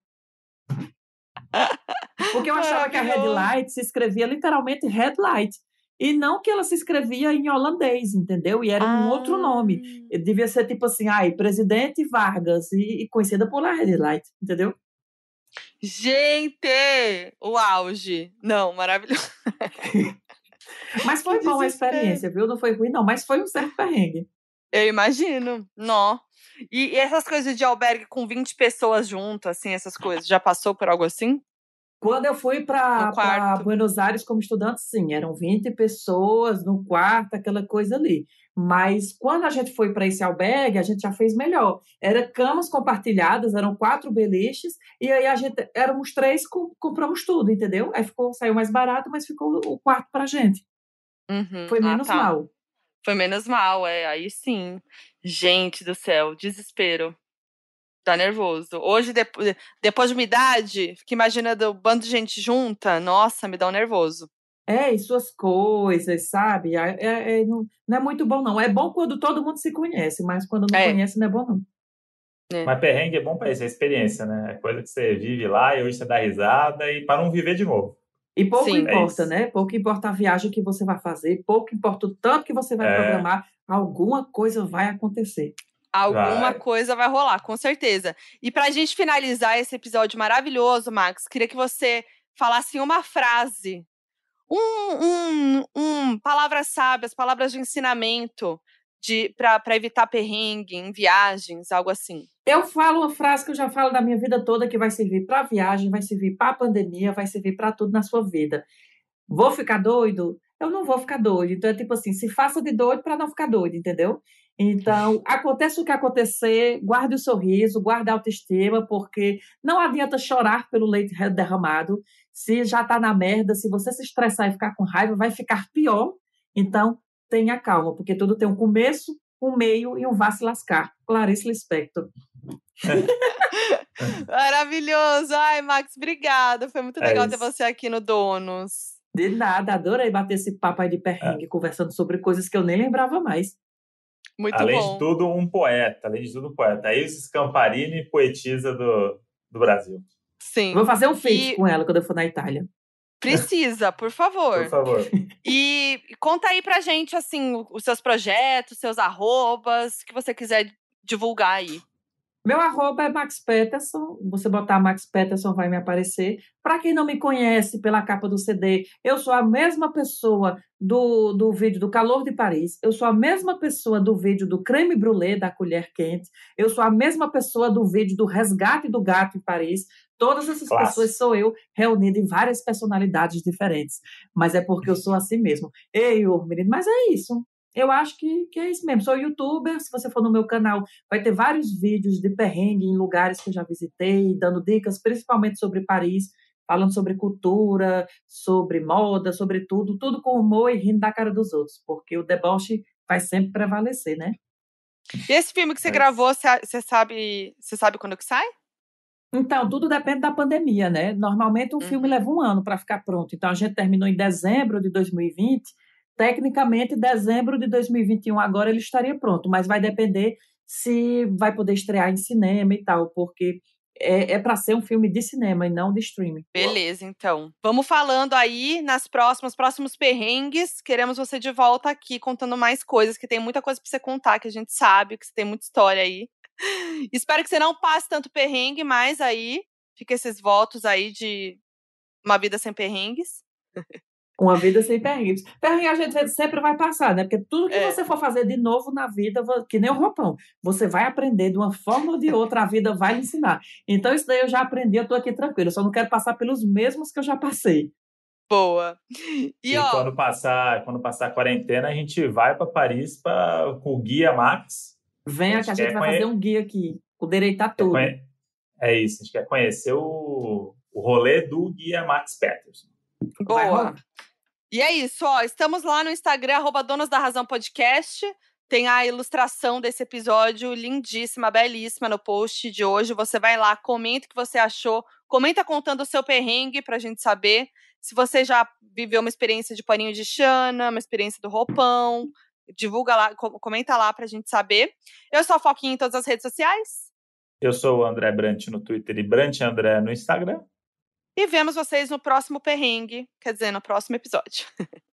Porque eu achava que a red light se escrevia literalmente red light. E não que ela se escrevia em holandês, entendeu? E era ah. um outro nome. Ah. Devia ser tipo assim, ai, presidente Vargas, e, e conhecida por Red Light, entendeu? Gente! O auge! Não, maravilhoso. mas foi boa a experiência, viu? Não foi ruim, não, mas foi um certo perrengue. Eu imagino. Nó. E, e essas coisas de albergue com 20 pessoas junto, assim, essas coisas, já passou por algo assim? Quando eu fui para Buenos Aires como estudante, sim, eram 20 pessoas no quarto, aquela coisa ali. Mas quando a gente foi para esse albergue, a gente já fez melhor. Era camas compartilhadas, eram quatro beliches, e aí a gente éramos três, compramos tudo, entendeu? Aí ficou, saiu mais barato, mas ficou o quarto para a gente. Uhum. Foi menos ah, tá. mal. Foi menos mal, é. Aí sim. Gente do céu, desespero. Tá nervoso. Hoje, depois, depois de uma idade, fica imaginando um bando de gente junta. Nossa, me dá um nervoso. É, e suas coisas, sabe? É, é, é, não, não, é muito bom, não. É bom quando todo mundo se conhece, mas quando não é. conhece, não é bom, não. É. Mas perrengue é bom para isso, é experiência, né? É coisa que você vive lá e hoje você dá risada e para não viver de novo. E pouco Sim, importa, é né? Pouco importa a viagem que você vai fazer, pouco importa o tanto que você vai programar, alguma coisa vai acontecer. Alguma vai. coisa vai rolar, com certeza. E para a gente finalizar esse episódio maravilhoso, Max, queria que você falasse uma frase, um, um, um palavras sábias, palavras de ensinamento para evitar perrengue em viagens, algo assim. Eu falo uma frase que eu já falo da minha vida toda que vai servir para viagem, vai servir para pandemia, vai servir para tudo na sua vida. Vou ficar doido? Eu não vou ficar doido. Então é tipo assim, se faça de doido para não ficar doido, entendeu? Então, acontece o que acontecer, guarde o sorriso, guarde a autoestima, porque não adianta chorar pelo leite derramado. Se já está na merda, se você se estressar e ficar com raiva, vai ficar pior. Então, tenha calma, porque tudo tem um começo, um meio e um vá se lascar. Clarice Lispector. Maravilhoso! Ai, Max, obrigada. Foi muito é legal ter você aqui no Donos. De nada, adorei bater esse papo aí de perrengue, é. conversando sobre coisas que eu nem lembrava mais. Muito além bom. de tudo, um poeta. Além de tudo, um poeta. A Ilse Scamparini, poetisa do, do Brasil. Sim. Vou fazer um feat E- com ela quando eu for na Itália. Precisa, por favor. Por favor. E conta aí pra gente, assim, o- os seus projetos, seus arrobas, que você quiser divulgar aí. Meu arroba é Max Peterson. Você botar Max Peterson vai me aparecer. Para quem não me conhece pela capa do CD, eu sou a mesma pessoa do, do vídeo do Calor de Paris. Eu sou a mesma pessoa do vídeo do Creme Brulee da Colher Quente. Eu sou a mesma pessoa do vídeo do Resgate do Gato em Paris. Todas essas Clássico. pessoas sou eu reunida em várias personalidades diferentes. Mas é porque eu sou assim mesmo. Ei, ô, menino, mas é isso. Eu acho que, que é isso mesmo. Sou youtuber. Se você for no meu canal, vai ter vários vídeos de perrengue em lugares que eu já visitei, dando dicas, principalmente sobre Paris, falando sobre cultura, sobre moda, sobre tudo, tudo com humor e rindo da cara dos outros, porque o deboche vai sempre prevalecer, né? E esse filme que você É. gravou, você você sabe, você sabe quando que sai? Então, tudo depende da pandemia, né? Normalmente um filme Uhum. leva um ano para ficar pronto. Então, a gente terminou em dezembro de 2020. Tecnicamente, dezembro de 2021 agora ele estaria pronto, mas vai depender se vai poder estrear em cinema e tal, porque é, é para ser um filme de cinema e não de streaming. Beleza, então. Vamos falando aí nas próximas, próximos perrengues. Queremos você de volta aqui contando mais coisas, que tem muita coisa pra você contar, que a gente sabe, que você tem muita história aí. Espero que você não passe tanto perrengue, mas aí fica esses votos aí de uma vida sem perrengues. Uma vida sem perrengues. Perrengue a gente sempre vai passar, né? Porque tudo que É. você for fazer de novo na vida, que nem o roupão, você vai aprender de uma forma ou de outra, a vida vai lhe ensinar. Então, isso daí eu já aprendi, eu tô aqui tranquilo. Eu só não quero passar pelos mesmos que eu já passei. Boa. E, E, ó, quando passar, quando passar a quarentena, a gente vai para Paris pra, com o guia Max. Venha A que a gente vai conhe- fazer um guia aqui, com a Quer tudo. conhe- É isso, a gente quer conhecer o, o rolê do guia Max Peterson. Vai boa. E é isso, ó. Estamos lá no Instagram, arroba Donas da Razão Podcast. Tem a ilustração desse episódio lindíssima, belíssima no post de hoje. Você vai lá, comenta o que você achou. Comenta contando o seu perrengue pra gente saber. Se você já viveu uma experiência de paninho de chana, uma experiência do roupão. Divulga lá, co- comenta lá pra gente saber. Eu sou a Foquinha em todas as redes sociais. Eu sou o André Brant no Twitter e Brant André no Instagram. E vemos vocês no próximo perrengue, quer dizer, no próximo episódio.